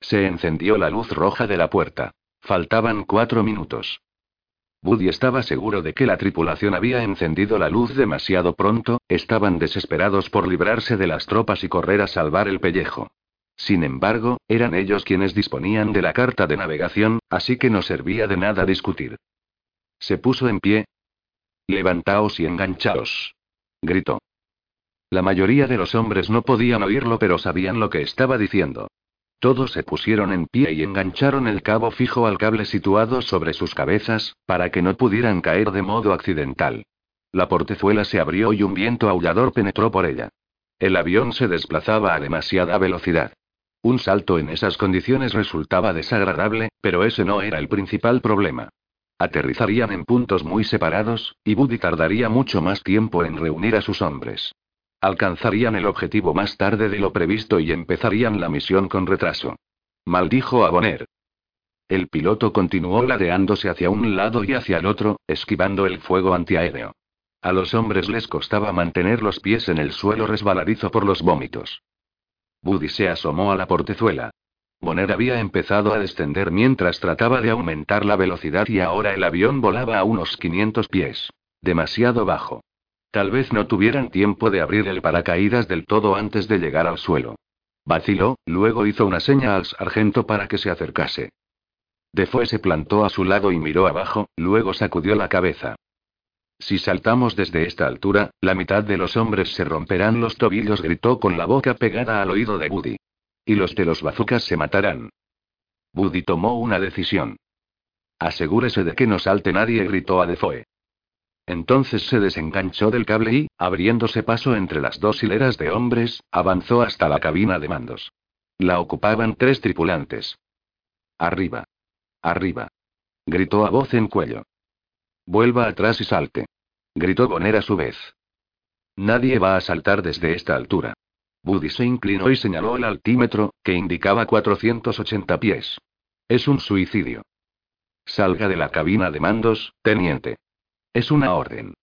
Se encendió la luz roja de la puerta. Faltaban cuatro minutos. Buddy estaba seguro de que la tripulación había encendido la luz demasiado pronto, estaban desesperados por librarse de las tropas y correr a salvar el pellejo. Sin embargo, eran ellos quienes disponían de la carta de navegación, así que no servía de nada discutir. Se puso en pie. Levantaos y enganchaos. Gritó. La mayoría de los hombres no podían oírlo pero sabían lo que estaba diciendo. Todos se pusieron en pie y engancharon el cabo fijo al cable situado sobre sus cabezas, para que no pudieran caer de modo accidental. La portezuela se abrió y un viento aullador penetró por ella. El avión se desplazaba a demasiada velocidad. Un salto en esas condiciones resultaba desagradable, pero ese no era el principal problema. Aterrizarían en puntos muy separados, y Buddy tardaría mucho más tiempo en reunir a sus hombres. Alcanzarían el objetivo más tarde de lo previsto y empezarían la misión con retraso. Maldijo a Bonner. El piloto continuó ladeándose hacia un lado y hacia el otro, esquivando el fuego antiaéreo. A los hombres les costaba mantener los pies en el suelo resbaladizo por los vómitos. Buddy se asomó a la portezuela. Bonner había empezado a descender mientras trataba de aumentar la velocidad y ahora el avión volaba a unos 500 pies. Demasiado bajo. Tal vez no tuvieran tiempo de abrir el paracaídas del todo antes de llegar al suelo. Vaciló, luego hizo una seña al sargento para que se acercase. Defoe se plantó a su lado y miró abajo, luego sacudió la cabeza. Si saltamos desde esta altura, la mitad de los hombres se romperán los tobillos, gritó con la boca pegada al oído de Buddy. Y los de los bazucas se matarán. Buddy tomó una decisión. Asegúrese de que no salte nadie, gritó a Defoe. Entonces se desenganchó del cable y, abriéndose paso entre las dos hileras de hombres, avanzó hasta la cabina de mandos. La ocupaban tres tripulantes. Arriba. Arriba. Gritó a voz en cuello. Vuelva atrás y salte. Gritó Bonner a su vez. Nadie va a saltar desde esta altura. Buddy se inclinó y señaló el altímetro, que indicaba 480 pies. Es un suicidio. Salga de la cabina de mandos, teniente. Es una orden.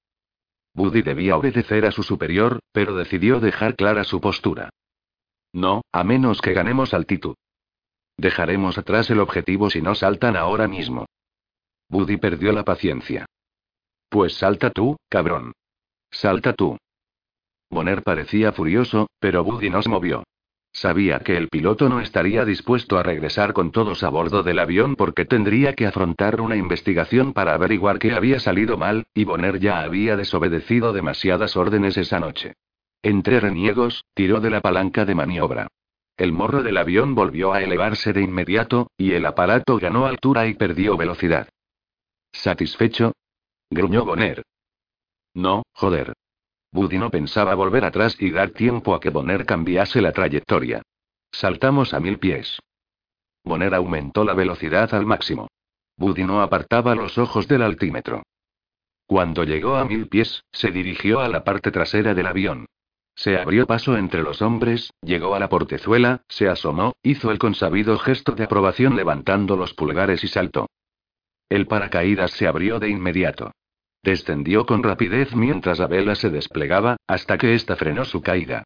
Buddy debía obedecer a su superior, pero decidió dejar clara su postura. No, a menos que ganemos altitud. Dejaremos atrás el objetivo si no saltan ahora mismo. Buddy perdió la paciencia. Pues salta tú, cabrón. Salta tú. Bonner parecía furioso, pero Buddy no se movió. Sabía que el piloto no estaría dispuesto a regresar con todos a bordo del avión porque tendría que afrontar una investigación para averiguar qué había salido mal, y Bonner ya había desobedecido demasiadas órdenes esa noche. Entre reniegos, tiró de la palanca de maniobra. El morro del avión volvió a elevarse de inmediato, y el aparato ganó altura y perdió velocidad. ¿Satisfecho? gruñó Bonner. No, joder. Buddy no pensaba volver atrás y dar tiempo a que Bonner cambiase la trayectoria. Saltamos a mil pies. Bonner aumentó la velocidad al máximo. Buddy no apartaba los ojos del altímetro. Cuando llegó a mil pies, se dirigió a la parte trasera del avión. Se abrió paso entre los hombres, llegó a la portezuela, se asomó, hizo el consabido gesto de aprobación levantando los pulgares y saltó. El paracaídas se abrió de inmediato. Descendió con rapidez mientras la vela se desplegaba, hasta que ésta frenó su caída.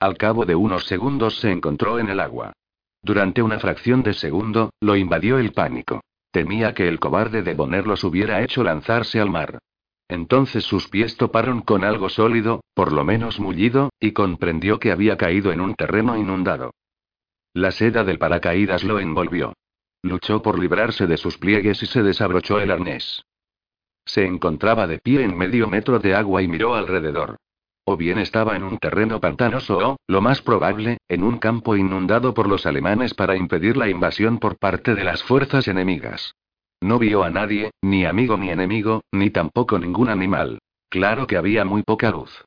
Al cabo de unos segundos se encontró en el agua. Durante una fracción de segundo, lo invadió el pánico. Temía que el cobarde de Bonner los hubiera hecho lanzarse al mar. Entonces sus pies toparon con algo sólido, por lo menos mullido, y comprendió que había caído en un terreno inundado. La seda del paracaídas lo envolvió. Luchó por librarse de sus pliegues y se desabrochó el arnés. Se encontraba de pie en medio metro de agua y miró alrededor. O bien estaba en un terreno pantanoso o, lo más probable, en un campo inundado por los alemanes para impedir la invasión por parte de las fuerzas enemigas. No vio a nadie, ni amigo ni enemigo, ni tampoco ningún animal. Claro que había muy poca luz.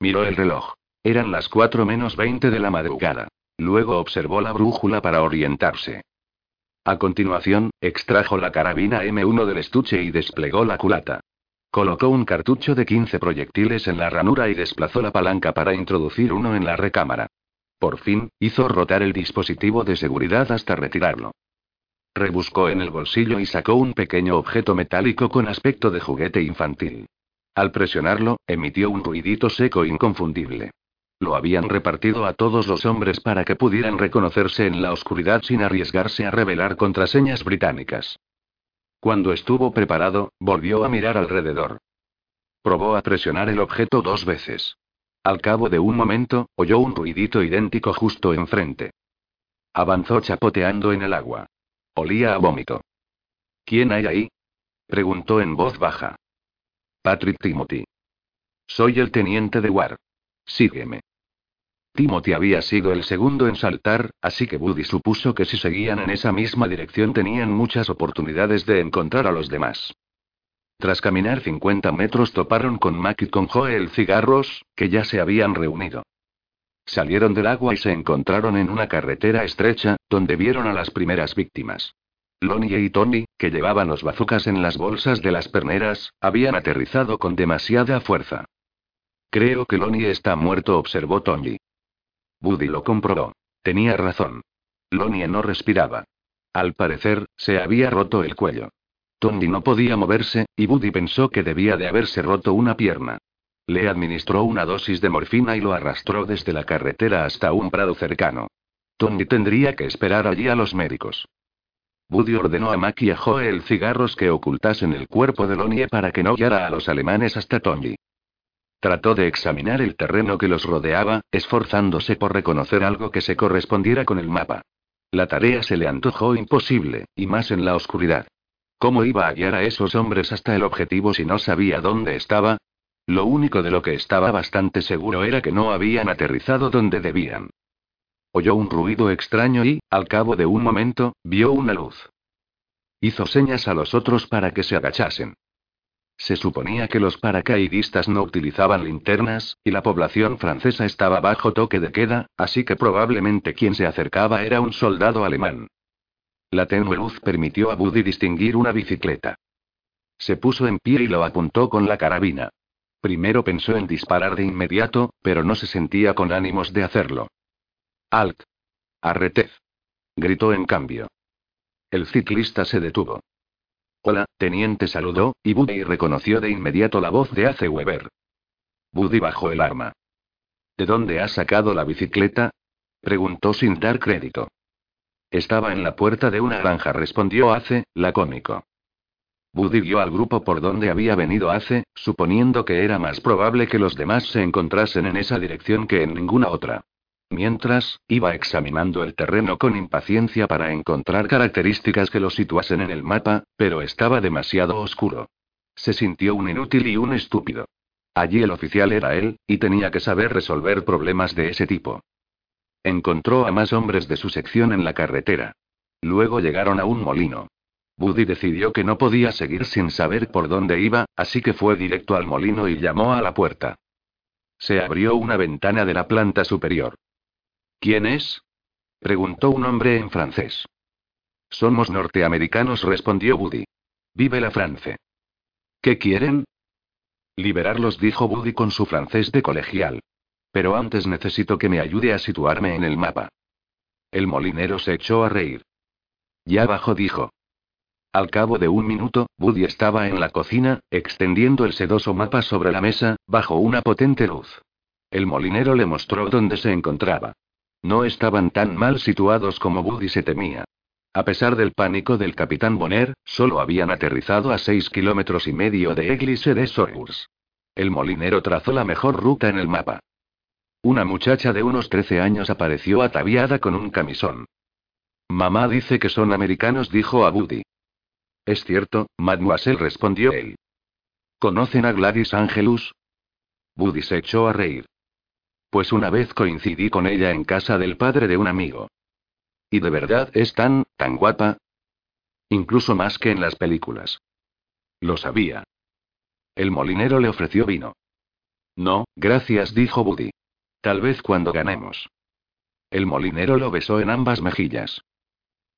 Miró el reloj. Eran las cuatro menos veinte de la madrugada. Luego observó la brújula para orientarse. A continuación, extrajo la carabina M1 del estuche y desplegó la culata. Colocó un cartucho de 15 proyectiles en la ranura y desplazó la palanca para introducir uno en la recámara. Por fin, hizo rotar el dispositivo de seguridad hasta retirarlo. Rebuscó en el bolsillo y sacó un pequeño objeto metálico con aspecto de juguete infantil. Al presionarlo, emitió un ruidito seco inconfundible. Lo habían repartido a todos los hombres para que pudieran reconocerse en la oscuridad sin arriesgarse a revelar contraseñas británicas. Cuando estuvo preparado, volvió a mirar alrededor. Probó a presionar el objeto dos veces. Al cabo de un momento, oyó un ruidito idéntico justo enfrente. Avanzó chapoteando en el agua. Olía a vómito. ¿Quién hay ahí? preguntó en voz baja. Patrick Timothy. Soy el teniente de War. Sígueme. Timothy había sido el segundo en saltar, así que Buddy supuso que si seguían en esa misma dirección tenían muchas oportunidades de encontrar a los demás. Tras caminar 50 metros toparon con Mac y con Joel Cigarros, que ya se habían reunido. Salieron del agua y se encontraron en una carretera estrecha, donde vieron a las primeras víctimas. Lonnie y Tony, que llevaban los bazucas en las bolsas de las perneras, habían aterrizado con demasiada fuerza. Creo que Lonnie está muerto, observó Tony. Buddy lo comprobó. Tenía razón. Lonnie no respiraba. Al parecer, se había roto el cuello. Tony no podía moverse, y Buddy pensó que debía de haberse roto una pierna. Le administró una dosis de morfina y lo arrastró desde la carretera hasta un prado cercano. Tony tendría que esperar allí a los médicos. Buddy ordenó a Mac y a Joel cigarros que ocultasen el cuerpo de Lonnie para que no guiara a los alemanes hasta Tony. Trató de examinar el terreno que los rodeaba, esforzándose por reconocer algo que se correspondiera con el mapa. La tarea se le antojó imposible, y más en la oscuridad. ¿Cómo iba a guiar a esos hombres hasta el objetivo si no sabía dónde estaba? Lo único de lo que estaba bastante seguro era que no habían aterrizado donde debían. Oyó un ruido extraño y, al cabo de un momento, vio una luz. Hizo señas a los otros para que se agachasen. Se suponía que los paracaidistas no utilizaban linternas, y la población francesa estaba bajo toque de queda, así que probablemente quien se acercaba era un soldado alemán. La tenue luz permitió a Buddy distinguir una bicicleta. Se puso en pie y lo apuntó con la carabina. Primero pensó en disparar de inmediato, pero no se sentía con ánimos de hacerlo. ¡Alt! ¡Arretez! gritó en cambio. El ciclista se detuvo. Hola, teniente saludó, y Buddy reconoció de inmediato la voz de Ace Weber. Buddy bajó el arma. ¿De dónde has sacado la bicicleta? preguntó sin dar crédito. Estaba en la puerta de una granja, respondió Ace, lacónico. Buddy vio al grupo por donde había venido Ace, suponiendo que era más probable que los demás se encontrasen en esa dirección que en ninguna otra. Mientras, iba examinando el terreno con impaciencia para encontrar características que lo situasen en el mapa, pero estaba demasiado oscuro. Se sintió un inútil y un estúpido. Allí el oficial era él, y tenía que saber resolver problemas de ese tipo. Encontró a más hombres de su sección en la carretera. Luego llegaron a un molino. Buddy decidió que no podía seguir sin saber por dónde iba, así que fue directo al molino y llamó a la puerta. Se abrió una ventana de la planta superior. ¿Quién es? preguntó un hombre en francés. Somos norteamericanos, respondió Buddy. Vive la France. ¿Qué quieren? Liberarlos, dijo Buddy con su francés de colegial. Pero antes necesito que me ayude a situarme en el mapa. El molinero se echó a reír. Ya abajo dijo. Al cabo de un minuto, Buddy estaba en la cocina, extendiendo el sedoso mapa sobre la mesa, bajo una potente luz. El molinero le mostró dónde se encontraba. No estaban tan mal situados como Buddy se temía. A pesar del pánico del capitán Bonner, solo habían aterrizado a seis kilómetros y medio de Église de Sours. El molinero trazó la mejor ruta en el mapa. Una muchacha de unos 13 años apareció ataviada con un camisón. Mamá dice que son americanos, dijo a Buddy. Es cierto, mademoiselle, respondió él. ¿Conocen a Gladys Angelus? Buddy se echó a reír. Pues una vez coincidí con ella en casa del padre de un amigo. ¿Y de verdad es tan, tan guapa? Incluso más que en las películas. Lo sabía. El molinero le ofreció vino. No, gracias, dijo Buddy. Tal vez cuando ganemos. El molinero lo besó en ambas mejillas.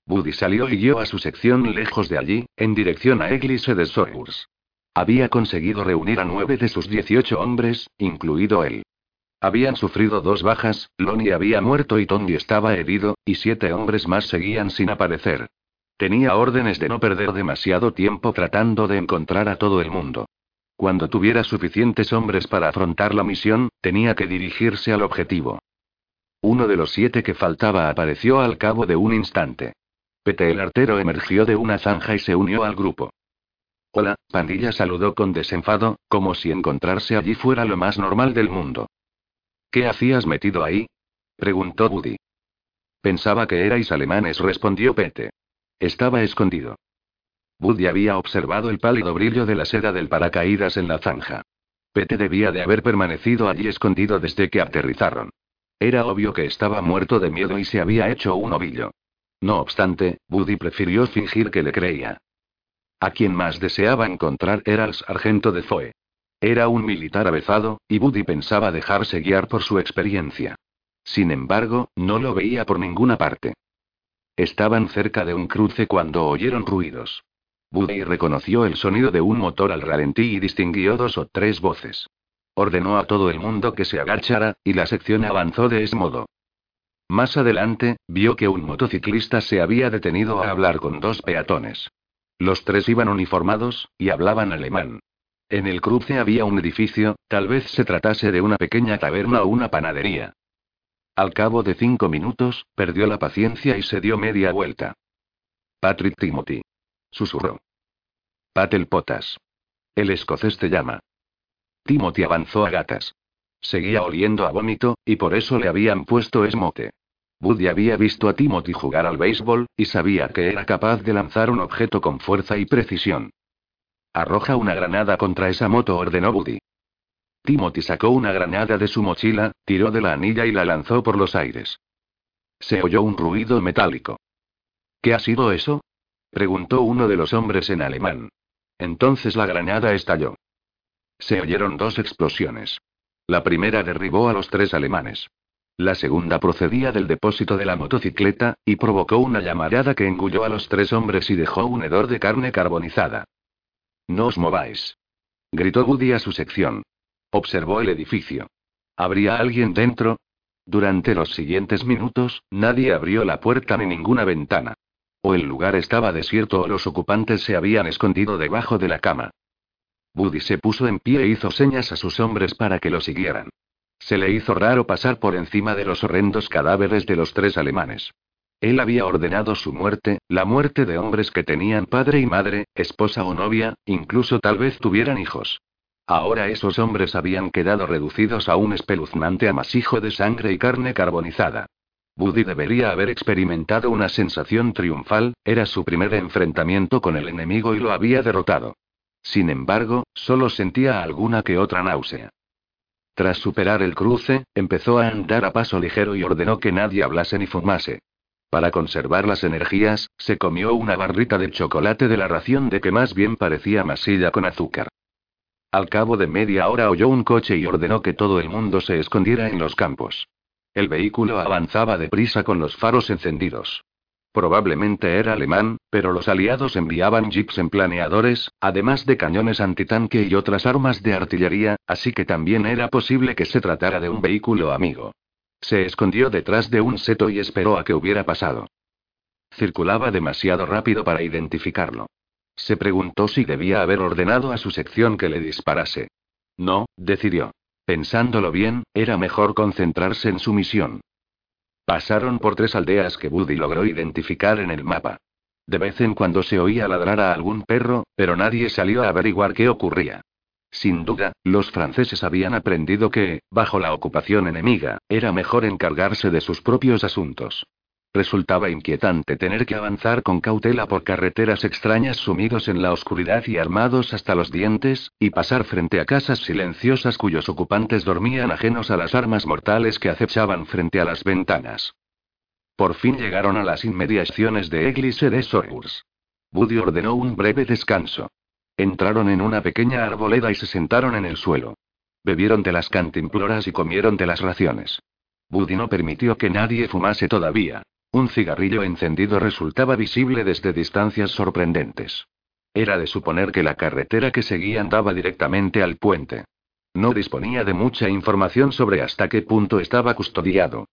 Buddy salió y guió a su sección lejos de allí, en dirección a Église de Sours. Había conseguido reunir a nueve de sus dieciocho hombres, incluido él. Habían sufrido dos bajas, Lonnie había muerto y Tony estaba herido, y siete hombres más seguían sin aparecer. Tenía órdenes de no perder demasiado tiempo tratando de encontrar a todo el mundo. Cuando tuviera suficientes hombres para afrontar la misión, tenía que dirigirse al objetivo. Uno de los siete que faltaba apareció al cabo de un instante. Pete el artero emergió de una zanja y se unió al grupo. Hola, pandilla saludó con desenfado, como si encontrarse allí fuera lo más normal del mundo. ¿Qué hacías metido ahí? preguntó Buddy. Pensaba que erais alemanes, respondió Pete. Estaba escondido. Buddy había observado el pálido brillo de la seda del paracaídas en la zanja. Pete debía de haber permanecido allí escondido desde que aterrizaron. Era obvio que estaba muerto de miedo y se había hecho un ovillo. No obstante, Buddy prefirió fingir que le creía. A quien más deseaba encontrar era el sargento de Zoe. Era un militar avezado, y Buddy pensaba dejarse guiar por su experiencia. Sin embargo, no lo veía por ninguna parte. Estaban cerca de un cruce cuando oyeron ruidos. Buddy reconoció el sonido de un motor al ralentí y distinguió dos o tres voces. Ordenó a todo el mundo que se agachara, y la sección avanzó de ese modo. Más adelante, vio que un motociclista se había detenido a hablar con dos peatones. Los tres iban uniformados, y hablaban alemán. En el cruce había un edificio, tal vez se tratase de una pequeña taberna o una panadería. Al cabo de cinco minutos, perdió la paciencia y se dio media vuelta. Patrick Timothy. Susurró. Patel Potas. El escocés te llama. Timothy avanzó a gatas. Seguía oliendo a vómito, y por eso le habían puesto esmote. Buddy había visto a Timothy jugar al béisbol, y sabía que era capaz de lanzar un objeto con fuerza y precisión. Arroja una granada contra esa moto, ordenó Buddy. Timothy sacó una granada de su mochila, tiró de la anilla y la lanzó por los aires. Se oyó un ruido metálico. ¿Qué ha sido eso? preguntó uno de los hombres en alemán. Entonces la granada estalló. Se oyeron dos explosiones. La primera derribó a los tres alemanes. La segunda procedía del depósito de la motocicleta, y provocó una llamarada que engulló a los tres hombres y dejó un hedor de carne carbonizada. No os mováis. Gritó Woody a su sección. Observó el edificio. ¿Habría alguien dentro? Durante los siguientes minutos, nadie abrió la puerta ni ninguna ventana. O el lugar estaba desierto o los ocupantes se habían escondido debajo de la cama. Woody se puso en pie e hizo señas a sus hombres para que lo siguieran. Se le hizo raro pasar por encima de los horrendos cadáveres de los tres alemanes. Él había ordenado su muerte, la muerte de hombres que tenían padre y madre, esposa o novia, incluso tal vez tuvieran hijos. Ahora esos hombres habían quedado reducidos a un espeluznante amasijo de sangre y carne carbonizada. Buddy debería haber experimentado una sensación triunfal, era su primer enfrentamiento con el enemigo y lo había derrotado. Sin embargo, solo sentía alguna que otra náusea. Tras superar el cruce, empezó a andar a paso ligero y ordenó que nadie hablase ni fumase. Para conservar las energías, se comió una barrita de chocolate de la ración de que más bien parecía masilla con azúcar. Al cabo de media hora oyó un coche y ordenó que todo el mundo se escondiera en los campos. El vehículo avanzaba deprisa con los faros encendidos. Probablemente era alemán, pero los aliados enviaban jeeps en planeadores, además de cañones antitanque y otras armas de artillería, así que también era posible que se tratara de un vehículo amigo. Se escondió detrás de un seto y esperó a que hubiera pasado. Circulaba demasiado rápido para identificarlo. Se preguntó si debía haber ordenado a su sección que le disparase. No, decidió. Pensándolo bien, era mejor concentrarse en su misión. Pasaron por tres aldeas que Buddy logró identificar en el mapa. De vez en cuando se oía ladrar a algún perro, pero nadie salió a averiguar qué ocurría. Sin duda, los franceses habían aprendido que, bajo la ocupación enemiga, era mejor encargarse de sus propios asuntos. Resultaba inquietante tener que avanzar con cautela por carreteras extrañas sumidos en la oscuridad y armados hasta los dientes, y pasar frente a casas silenciosas cuyos ocupantes dormían ajenos a las armas mortales que acechaban frente a las ventanas. Por fin llegaron a las inmediaciones de Église de Sours. Buddy ordenó un breve descanso. Entraron en una pequeña arboleda y se sentaron en el suelo. Bebieron de las cantimploras y comieron de las raciones. Buddy no permitió que nadie fumase todavía. Un cigarrillo encendido resultaba visible desde distancias sorprendentes. Era de suponer que la carretera que seguían daba directamente al puente. No disponía de mucha información sobre hasta qué punto estaba custodiado.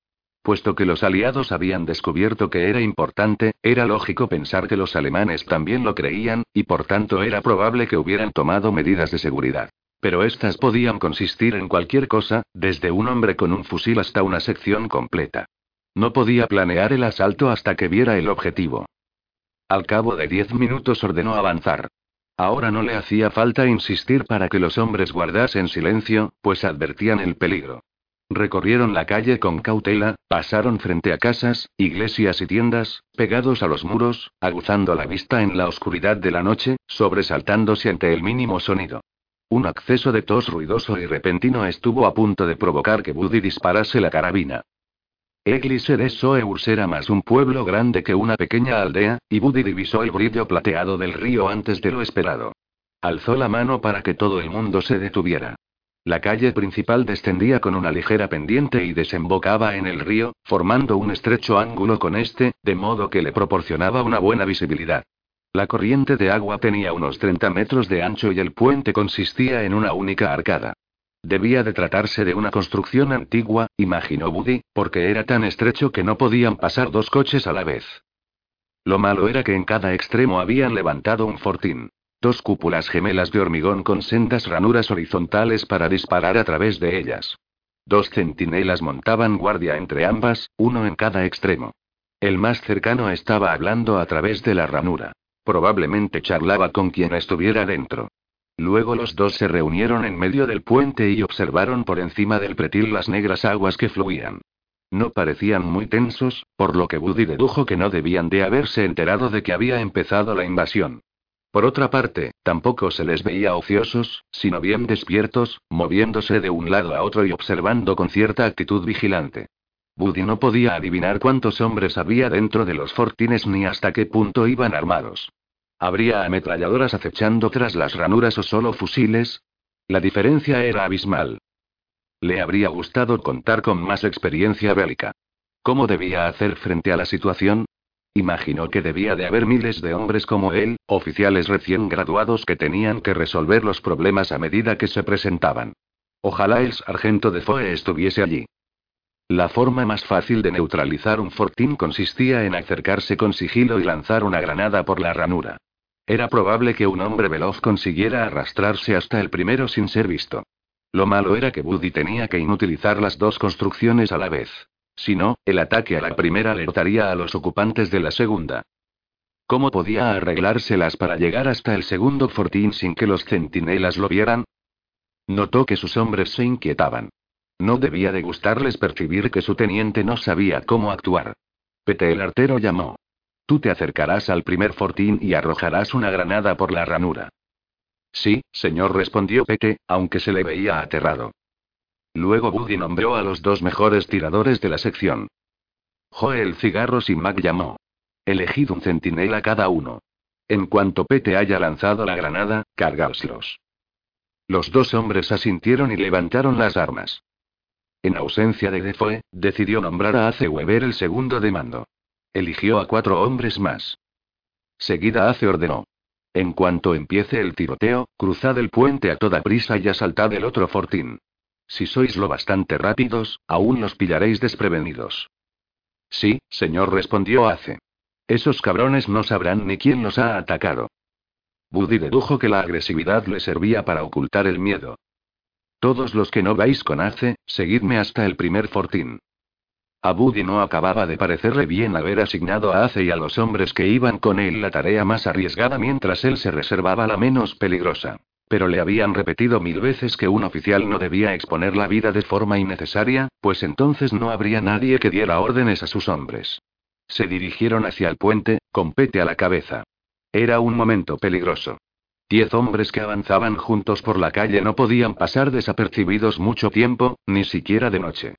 Puesto que los aliados habían descubierto que era importante, era lógico pensar que los alemanes también lo creían, y por tanto era probable que hubieran tomado medidas de seguridad. Pero estas podían consistir en cualquier cosa, desde un hombre con un fusil hasta una sección completa. No podía planear el asalto hasta que viera el objetivo. Al cabo de diez minutos ordenó avanzar. Ahora no le hacía falta insistir para que los hombres guardasen silencio, pues advertían el peligro. Recorrieron la calle con cautela, pasaron frente a casas, iglesias y tiendas, pegados a los muros, aguzando la vista en la oscuridad de la noche, sobresaltándose ante el mínimo sonido. Un acceso de tos ruidoso y repentino estuvo a punto de provocar que Buddy disparase la carabina. Église de Soeurs era más un pueblo grande que una pequeña aldea, y Buddy divisó el brillo plateado del río antes de lo esperado. Alzó la mano para que todo el mundo se detuviera. La calle principal descendía con una ligera pendiente y desembocaba en el río, formando un estrecho ángulo con este, de modo que le proporcionaba una buena visibilidad. La corriente de agua tenía unos 30 metros de ancho y el puente consistía en una única arcada. Debía de tratarse de una construcción antigua, imaginó Buddy, porque era tan estrecho que no podían pasar dos coches a la vez. Lo malo era que en cada extremo habían levantado un fortín. Dos cúpulas gemelas de hormigón con sendas ranuras horizontales para disparar a través de ellas. Dos centinelas montaban guardia entre ambas, uno en cada extremo. El más cercano estaba hablando a través de la ranura. Probablemente charlaba con quien estuviera dentro. Luego los dos se reunieron en medio del puente y observaron por encima del pretil las negras aguas que fluían. No parecían muy tensos, por lo que Buddy dedujo que no debían de haberse enterado de que había empezado la invasión. Por otra parte, tampoco se les veía ociosos, sino bien despiertos, moviéndose de un lado a otro y observando con cierta actitud vigilante. Buddy no podía adivinar cuántos hombres había dentro de los fortines ni hasta qué punto iban armados. ¿Habría ametralladoras acechando tras las ranuras o solo fusiles? La diferencia era abismal. Le habría gustado contar con más experiencia bélica. ¿Cómo debía hacer frente a la situación? Imaginó que debía de haber miles de hombres como él, oficiales recién graduados que tenían que resolver los problemas a medida que se presentaban. Ojalá el sargento de Foe estuviese allí. La forma más fácil de neutralizar un fortín consistía en acercarse con sigilo y lanzar una granada por la ranura. Era probable que un hombre veloz consiguiera arrastrarse hasta el primero sin ser visto. Lo malo era que Buddy tenía que inutilizar las dos construcciones a la vez. Si no, el ataque a la primera alertaría a los ocupantes de la segunda. ¿Cómo podía arreglárselas para llegar hasta el segundo fortín sin que los centinelas lo vieran? Notó que sus hombres se inquietaban. No debía de gustarles percibir que su teniente no sabía cómo actuar. Pete el artero llamó. Tú te acercarás al primer fortín y arrojarás una granada por la ranura. Sí, señor, respondió Pete, aunque se le veía aterrado. Luego Buddy nombró a los dos mejores tiradores de la sección. Joel Cigarros y Mac llamó. Elegid un centinela cada uno. En cuanto Pete haya lanzado la granada, cargáoslos. Los dos hombres asintieron y levantaron las armas. En ausencia de Defoe, decidió nombrar a Ace Weber el segundo de mando. Eligió a cuatro hombres más. Seguida hace ordenó. En cuanto empiece el tiroteo, cruzad el puente a toda prisa y asaltad el otro fortín. Si sois lo bastante rápidos, aún los pillaréis desprevenidos. Sí, señor, respondió Ace. Esos cabrones no sabrán ni quién los ha atacado. Buddy dedujo que la agresividad le servía para ocultar el miedo. Todos los que no vais con Ace, seguidme hasta el primer fortín. A Buddy no acababa de parecerle bien haber asignado a Ace y a los hombres que iban con él la tarea más arriesgada mientras él se reservaba la menos peligrosa. Pero le habían repetido mil veces que un oficial no debía exponer la vida de forma innecesaria, pues entonces no habría nadie que diera órdenes a sus hombres. Se dirigieron hacia el puente, con Pete a la cabeza. Era un momento peligroso. Diez hombres que avanzaban juntos por la calle no podían pasar desapercibidos mucho tiempo, ni siquiera de noche.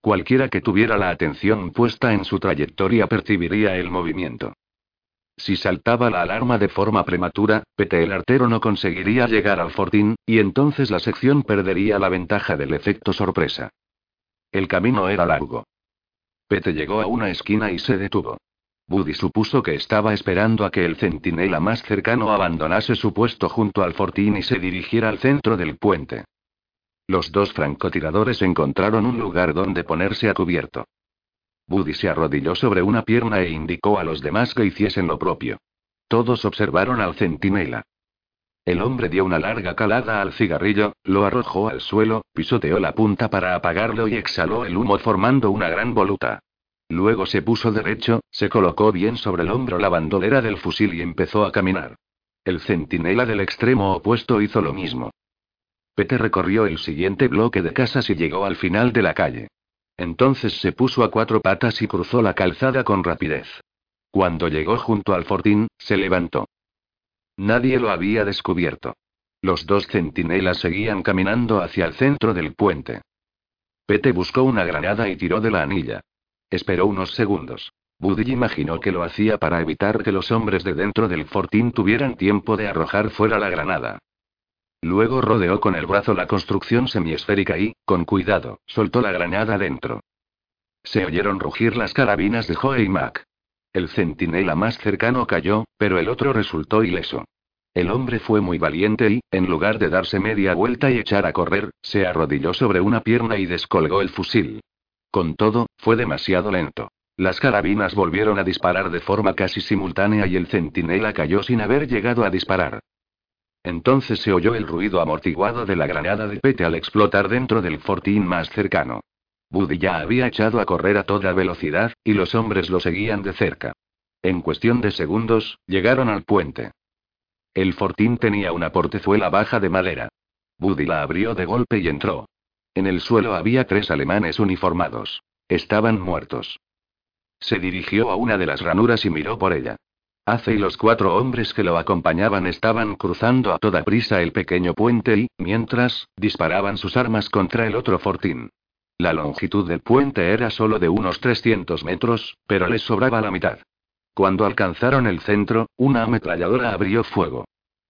Cualquiera que tuviera la atención puesta en su trayectoria percibiría el movimiento. Si saltaba la alarma de forma prematura, Pete el artero no conseguiría llegar al fortín, y entonces la sección perdería la ventaja del efecto sorpresa. El camino era largo. Pete llegó a una esquina y se detuvo. Buddy supuso que estaba esperando a que el centinela más cercano abandonase su puesto junto al fortín y se dirigiera al centro del puente. Los dos francotiradores encontraron un lugar donde ponerse a cubierto. Buddy se arrodilló sobre una pierna e indicó a los demás que hiciesen lo propio. Todos observaron al centinela. El hombre dio una larga calada al cigarrillo, lo arrojó al suelo, pisoteó la punta para apagarlo y exhaló el humo formando una gran voluta. Luego se puso derecho, se colocó bien sobre el hombro la bandolera del fusil y empezó a caminar. El centinela del extremo opuesto hizo lo mismo. Pete recorrió el siguiente bloque de casas y llegó al final de la calle. Entonces se puso a cuatro patas y cruzó la calzada con rapidez. Cuando llegó junto al fortín, se levantó. Nadie lo había descubierto. Los dos centinelas seguían caminando hacia el centro del puente. Pete buscó una granada y tiró de la anilla. Esperó unos segundos. Buddy imaginó que lo hacía para evitar que los hombres de dentro del fortín tuvieran tiempo de arrojar fuera la granada. Luego rodeó con el brazo la construcción semiesférica y, con cuidado, soltó la granada dentro. Se oyeron rugir las carabinas de Joe y Mac. El centinela más cercano cayó, pero el otro resultó ileso. El hombre fue muy valiente y, en lugar de darse media vuelta y echar a correr, se arrodilló sobre una pierna y descolgó el fusil. Con todo, fue demasiado lento. Las carabinas volvieron a disparar de forma casi simultánea y el centinela cayó sin haber llegado a disparar. Entonces se oyó el ruido amortiguado de la granada de Pete al explotar dentro del fortín más cercano. Buddy ya había echado a correr a toda velocidad, y los hombres lo seguían de cerca. En cuestión de segundos, llegaron al puente. El fortín tenía una portezuela baja de madera. Buddy la abrió de golpe y entró. En el suelo había tres alemanes uniformados. Estaban muertos. Se dirigió a una de las ranuras y miró por ella. Ace y los cuatro hombres que lo acompañaban estaban cruzando a toda prisa el pequeño puente y, mientras, disparaban sus armas contra el otro fortín. La longitud del puente era solo de unos 300 metros, pero les sobraba la mitad. Cuando alcanzaron el centro, una ametralladora abrió fuego.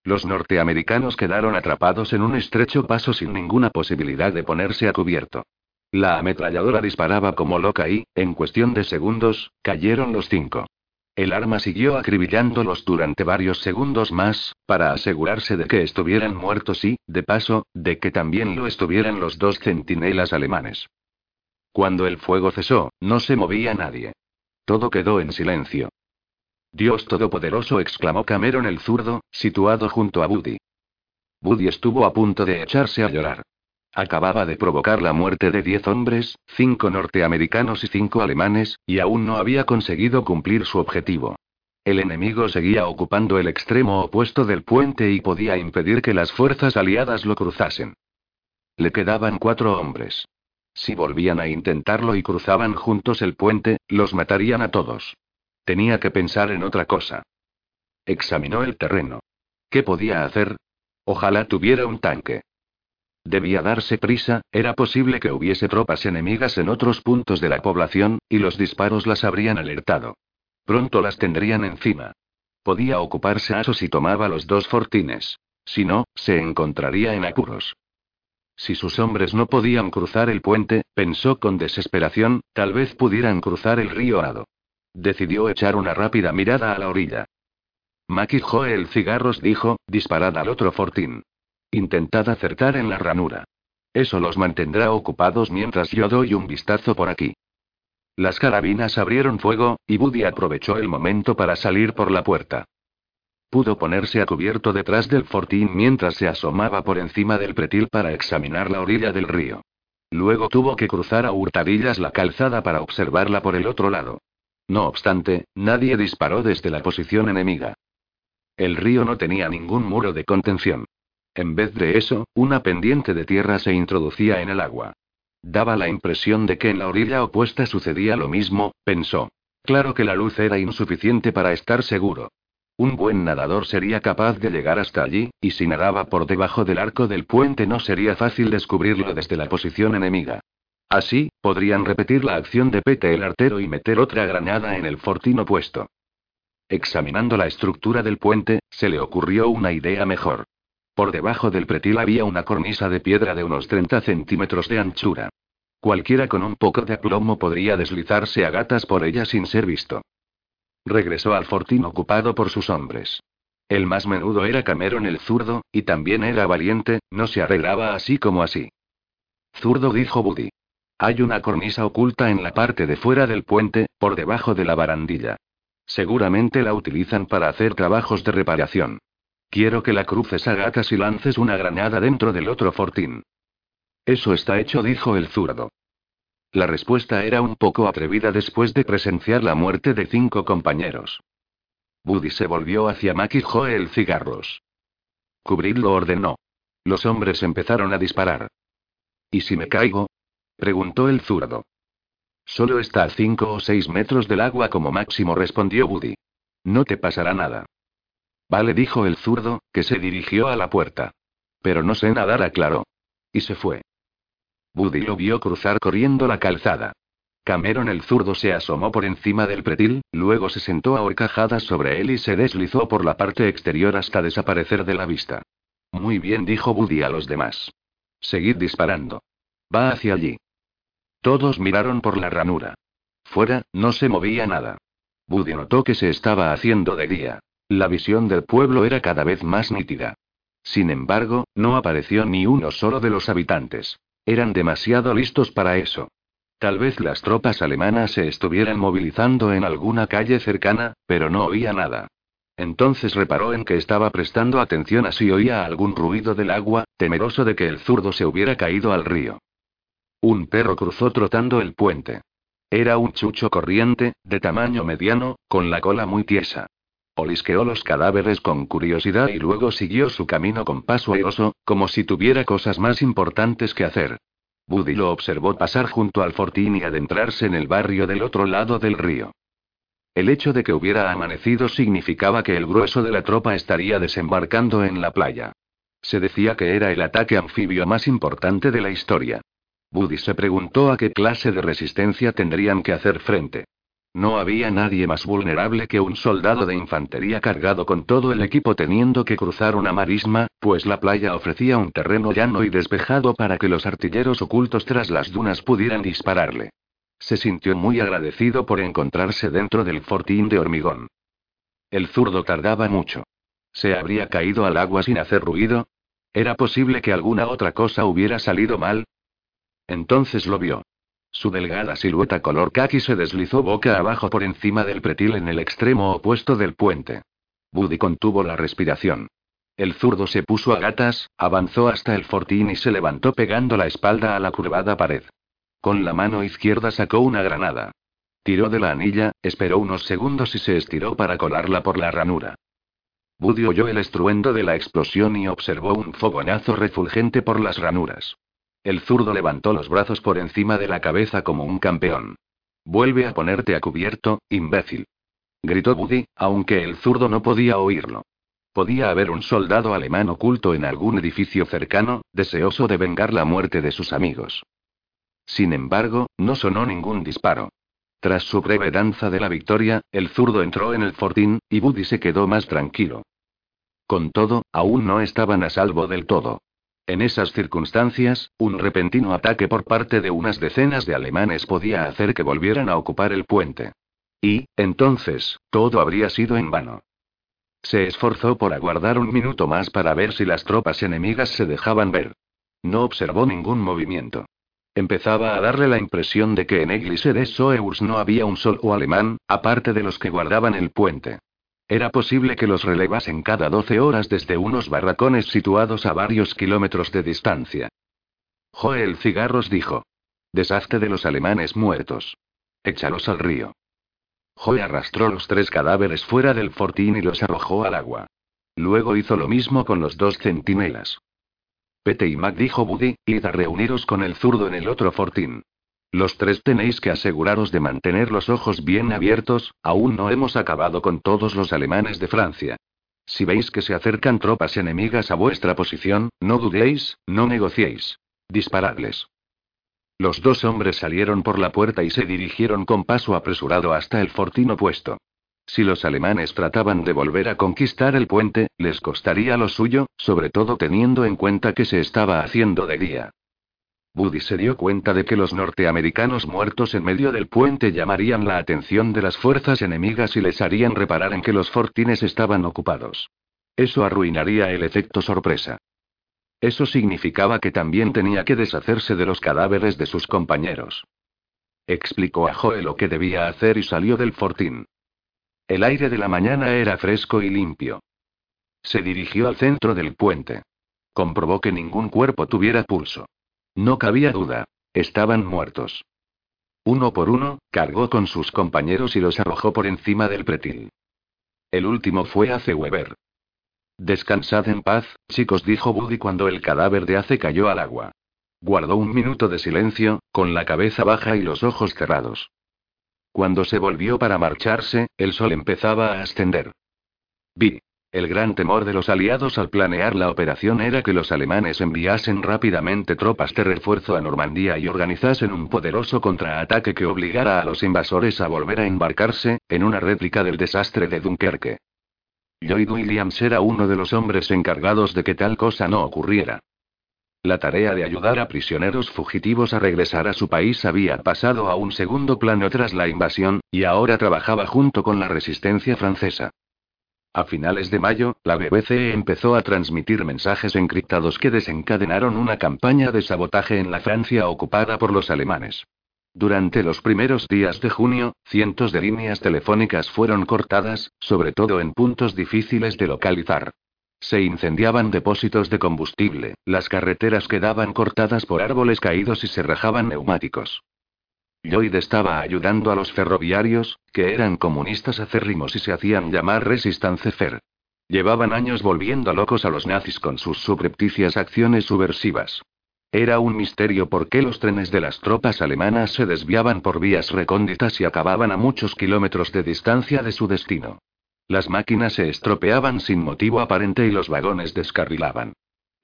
Los norteamericanos quedaron atrapados en un estrecho paso sin ninguna posibilidad de ponerse a cubierto. La ametralladora disparaba como loca y, en cuestión de segundos, cayeron los cinco. El arma siguió acribillándolos durante varios segundos más, para asegurarse de que estuvieran muertos y, de paso, de que también lo estuvieran los dos centinelas alemanes. Cuando el fuego cesó, no se movía nadie. Todo quedó en silencio. Dios Todopoderoso, exclamó Cameron el zurdo, situado junto a Buddy. Buddy estuvo a punto de echarse a llorar. Acababa de provocar la muerte de diez hombres, cinco norteamericanos y cinco alemanes, y aún no había conseguido cumplir su objetivo. El enemigo seguía ocupando el extremo opuesto del puente y podía impedir que las fuerzas aliadas lo cruzasen. Le quedaban cuatro hombres. Si volvían a intentarlo y cruzaban juntos el puente, los matarían a todos. Tenía que pensar en otra cosa. Examinó el terreno. ¿Qué podía hacer? Ojalá tuviera un tanque. Debía darse prisa, era posible que hubiese tropas enemigas en otros puntos de la población, y los disparos las habrían alertado. Pronto las tendrían encima. Podía ocuparse Aso si tomaba los dos fortines. Si no, se encontraría en apuros. Si sus hombres no podían cruzar el puente, pensó con desesperación, tal vez pudieran cruzar el río Ado. Decidió echar una rápida mirada a la orilla. Maki el cigarros dijo, disparad al otro fortín. Intentad acertar en la ranura. Eso los mantendrá ocupados mientras yo doy un vistazo por aquí. Las carabinas abrieron fuego, y Buddy aprovechó el momento para salir por la puerta. Pudo ponerse a cubierto detrás del fortín mientras se asomaba por encima del pretil para examinar la orilla del río. Luego tuvo que cruzar a hurtadillas la calzada para observarla por el otro lado. No obstante, nadie disparó desde la posición enemiga. El río no tenía ningún muro de contención. En vez de eso, una pendiente de tierra se introducía en el agua. Daba la impresión de que en la orilla opuesta sucedía lo mismo, pensó. Claro que la luz era insuficiente para estar seguro. Un buen nadador sería capaz de llegar hasta allí, y si nadaba por debajo del arco del puente no sería fácil descubrirlo desde la posición enemiga. Así, podrían repetir la acción de Pete el artero y meter otra granada en el fortín opuesto. Examinando la estructura del puente, se le ocurrió una idea mejor. Por debajo del pretil había una cornisa de piedra de unos 30 centímetros de anchura. Cualquiera con un poco de aplomo podría deslizarse a gatas por ella sin ser visto. Regresó al fortín ocupado por sus hombres. El más menudo era Cameron el zurdo, y también era valiente, no se arreglaba así como así. Zurdo dijo Buddy. Hay una cornisa oculta en la parte de fuera del puente, por debajo de la barandilla. Seguramente la utilizan para hacer trabajos de reparación. Quiero que la cruces a gatas y lances una granada dentro del otro fortín. Eso está hecho, dijo el zurdo. La respuesta era un poco atrevida después de presenciar la muerte de cinco compañeros. Buddy se volvió hacia Maki Joel cigarros. Cubridlo ordenó. Los hombres empezaron a disparar. ¿Y si me caigo? preguntó el zurdo. Solo está a cinco o seis metros del agua como máximo, respondió Buddy. No te pasará nada. Vale, dijo el zurdo, que se dirigió a la puerta. Pero no sé nadar, aclaró. Y se fue. Buddy lo vio cruzar corriendo la calzada. Cameron el zurdo se asomó por encima del pretil, luego se sentó a horcajadas sobre él y se deslizó por la parte exterior hasta desaparecer de la vista. Muy bien, dijo Buddy a los demás. Seguid disparando. Va hacia allí. Todos miraron por la ranura. Fuera, no se movía nada. Buddy notó que se estaba haciendo de día. La visión del pueblo era cada vez más nítida. Sin embargo, no apareció ni uno solo de los habitantes. Eran demasiado listos para eso. Tal vez las tropas alemanas se estuvieran movilizando en alguna calle cercana, pero no oía nada. Entonces reparó en que estaba prestando atención a si oía algún ruido del agua, temeroso de que el zurdo se hubiera caído al río. Un perro cruzó trotando el puente. Era un chucho corriente, de tamaño mediano, con la cola muy tiesa. Olisqueó los cadáveres con curiosidad y luego siguió su camino con paso airoso, como si tuviera cosas más importantes que hacer. Buddy lo observó pasar junto al fortín y adentrarse en el barrio del otro lado del río. El hecho de que hubiera amanecido significaba que el grueso de la tropa estaría desembarcando en la playa. Se decía que era el ataque anfibio más importante de la historia. Buddy se preguntó a qué clase de resistencia tendrían que hacer frente. No había nadie más vulnerable que un soldado de infantería cargado con todo el equipo teniendo que cruzar una marisma, pues la playa ofrecía un terreno llano y despejado para que los artilleros ocultos tras las dunas pudieran dispararle. Se sintió muy agradecido por encontrarse dentro del fortín de hormigón. El zurdo tardaba mucho. ¿Se habría caído al agua sin hacer ruido? ¿Era posible que alguna otra cosa hubiera salido mal? Entonces lo vio. Su delgada silueta color khaki se deslizó boca abajo por encima del pretil en el extremo opuesto del puente. Buddy contuvo la respiración. El zurdo se puso a gatas, avanzó hasta el fortín y se levantó pegando la espalda a la curvada pared. Con la mano izquierda sacó una granada. Tiró de la anilla, esperó unos segundos y se estiró para colarla por la ranura. Buddy oyó el estruendo de la explosión y observó un fogonazo refulgente por las ranuras. El zurdo levantó los brazos por encima de la cabeza como un campeón. Vuelve a ponerte a cubierto, imbécil. Gritó Buddy, aunque el zurdo no podía oírlo. Podía haber un soldado alemán oculto en algún edificio cercano, deseoso de vengar la muerte de sus amigos. Sin embargo, no sonó ningún disparo. Tras su breve danza de la victoria, el zurdo entró en el fortín, y Buddy se quedó más tranquilo. Con todo, aún no estaban a salvo del todo. En esas circunstancias, un repentino ataque por parte de unas decenas de alemanes podía hacer que volvieran a ocupar el puente. Y, entonces, todo habría sido en vano. Se esforzó por aguardar un minuto más para ver si las tropas enemigas se dejaban ver. No observó ningún movimiento. Empezaba a darle la impresión de que en Église de Soeurs no había un solo alemán, aparte de los que guardaban el puente. Era posible que los relevasen cada 12 horas desde unos barracones situados a varios kilómetros de distancia. Joel Cigarros dijo. Deshazte de los alemanes muertos. Échalos al río. Joe arrastró los tres cadáveres fuera del fortín y los arrojó al agua. Luego hizo lo mismo con los dos centinelas. Pete y Mac dijo Buddy, id a reuniros con el zurdo en el otro fortín. Los tres tenéis que aseguraros de mantener los ojos bien abiertos, aún no hemos acabado con todos los alemanes de Francia. Si veis que se acercan tropas enemigas a vuestra posición, no dudéis, no negociéis. Disparadles. Los dos hombres salieron por la puerta y se dirigieron con paso apresurado hasta el fortín opuesto. Si los alemanes trataban de volver a conquistar el puente, les costaría lo suyo, sobre todo teniendo en cuenta que se estaba haciendo de día. Buddy se dio cuenta de que los norteamericanos muertos en medio del puente llamarían la atención de las fuerzas enemigas y les harían reparar en que los fortines estaban ocupados. Eso arruinaría el efecto sorpresa. Eso significaba que también tenía que deshacerse de los cadáveres de sus compañeros. Explicó a Joe lo que debía hacer y salió del fortín. El aire de la mañana era fresco y limpio. Se dirigió al centro del puente. Comprobó que ningún cuerpo tuviera pulso. No cabía duda. Estaban muertos. Uno por uno, cargó con sus compañeros y los arrojó por encima del pretil. El último fue Ace Weber. Descansad en paz, chicos, dijo Buddy cuando el cadáver de Ace cayó al agua. Guardó un minuto de silencio, con la cabeza baja y los ojos cerrados. Cuando se volvió para marcharse, el sol empezaba a ascender. Vi. El gran temor de los aliados al planear la operación era que los alemanes enviasen rápidamente tropas de refuerzo a Normandía y organizasen un poderoso contraataque que obligara a los invasores a volver a embarcarse, en una réplica del desastre de Dunkerque. Lloyd Williams era uno de los hombres encargados de que tal cosa no ocurriera. La tarea de ayudar a prisioneros fugitivos a regresar a su país había pasado a un segundo plano tras la invasión, y ahora trabajaba junto con la resistencia francesa. A finales de mayo, la BBC empezó a transmitir mensajes encriptados que desencadenaron una campaña de sabotaje en la Francia ocupada por los alemanes. Durante los primeros días de junio, cientos de líneas telefónicas fueron cortadas, sobre todo en puntos difíciles de localizar. Se incendiaban depósitos de combustible, las carreteras quedaban cortadas por árboles caídos y se rajaban neumáticos. Lloyd estaba ayudando a los ferroviarios, que eran comunistas acérrimos y se hacían llamar Resistance Fer. Llevaban años volviendo locos a los nazis con sus subrepticias acciones subversivas. Era un misterio por qué los trenes de las tropas alemanas se desviaban por vías recónditas y acababan a muchos kilómetros de distancia de su destino. Las máquinas se estropeaban sin motivo aparente y los vagones descarrilaban.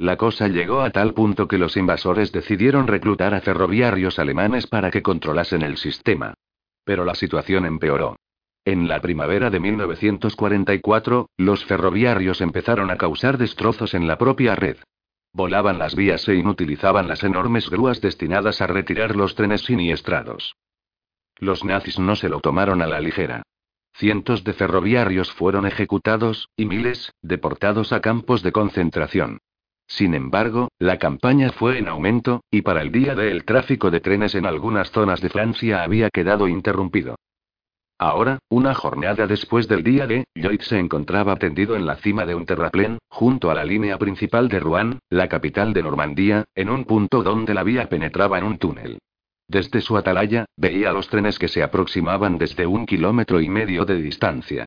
La cosa llegó a tal punto que los invasores decidieron reclutar a ferroviarios alemanes para que controlasen el sistema. Pero la situación empeoró. En la primavera de 1944, los ferroviarios empezaron a causar destrozos en la propia red. Volaban las vías e inutilizaban las enormes grúas destinadas a retirar los trenes siniestrados. Los nazis no se lo tomaron a la ligera. Cientos de ferroviarios fueron ejecutados, y miles, deportados a campos de concentración. Sin embargo, la campaña fue en aumento, y para el día de el tráfico de trenes en algunas zonas de Francia había quedado interrumpido. Ahora, una jornada después del día de, Lloyd se encontraba tendido en la cima de un terraplén, junto a la línea principal de Rouen, la capital de Normandía, en un punto donde la vía penetraba en un túnel. Desde su atalaya, veía los trenes que se aproximaban desde un kilómetro y medio de distancia.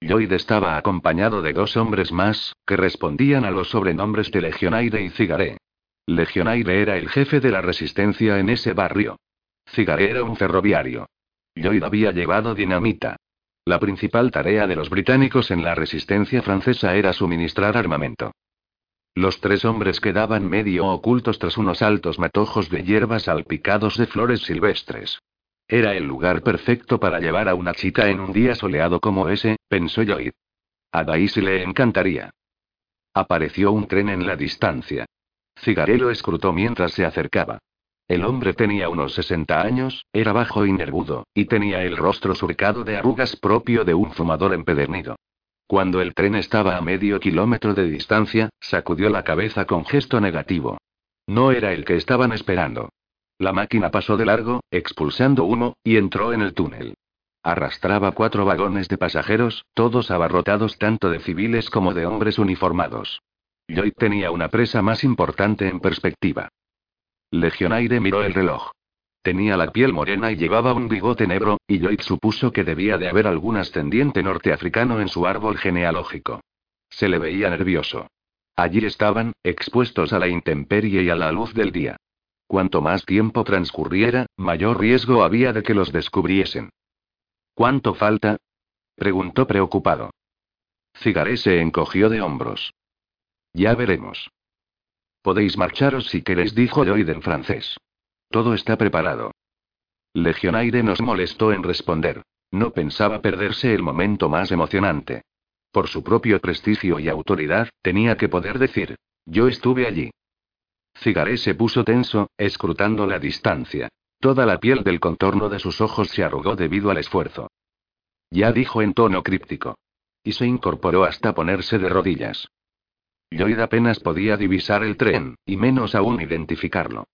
Lloyd estaba acompañado de dos hombres más, que respondían a los sobrenombres de Legionaire y Cigaré. Legionaire era el jefe de la resistencia en ese barrio. Cigaré era un ferroviario. Lloyd había llevado dinamita. La principal tarea de los británicos en la resistencia francesa era suministrar armamento. Los tres hombres quedaban medio ocultos tras unos altos matojos de hierbas salpicados de flores silvestres. Era el lugar perfecto para llevar a una chica en un día soleado como ese, pensó Lloyd. A Daisy le encantaría. Apareció un tren en la distancia. Cigarello escrutó mientras se acercaba. El hombre tenía unos 60 años, era bajo y nervudo, y tenía el rostro surcado de arrugas propio de un fumador empedernido. Cuando el tren estaba a medio kilómetro de distancia, sacudió la cabeza con gesto negativo. No era el que estaban esperando. La máquina pasó de largo, expulsando humo, y entró en el túnel. Arrastraba cuatro vagones de pasajeros, todos abarrotados tanto de civiles como de hombres uniformados. Lloyd tenía una presa más importante en perspectiva. Legionaire miró el reloj. Tenía la piel morena y llevaba un bigote negro, y Lloyd supuso que debía de haber algún ascendiente norteafricano en su árbol genealógico. Se le veía nervioso. Allí estaban, expuestos a la intemperie y a la luz del día. Cuanto más tiempo transcurriera, mayor riesgo había de que los descubriesen. ¿Cuánto falta? preguntó preocupado. Cigaré se encogió de hombros. Ya veremos. Podéis marcharos si queréis, dijo Lloyd en francés. Todo está preparado. Legionaire nos molestó en responder. No pensaba perderse el momento más emocionante. Por su propio prestigio y autoridad, tenía que poder decir: Yo estuve allí. Cigaré se puso tenso, escrutando la distancia. Toda la piel del contorno de sus ojos se arrugó debido al esfuerzo. Ya dijo en tono críptico. Y se incorporó hasta ponerse de rodillas. Lloyd apenas podía divisar el tren, y menos aún identificarlo.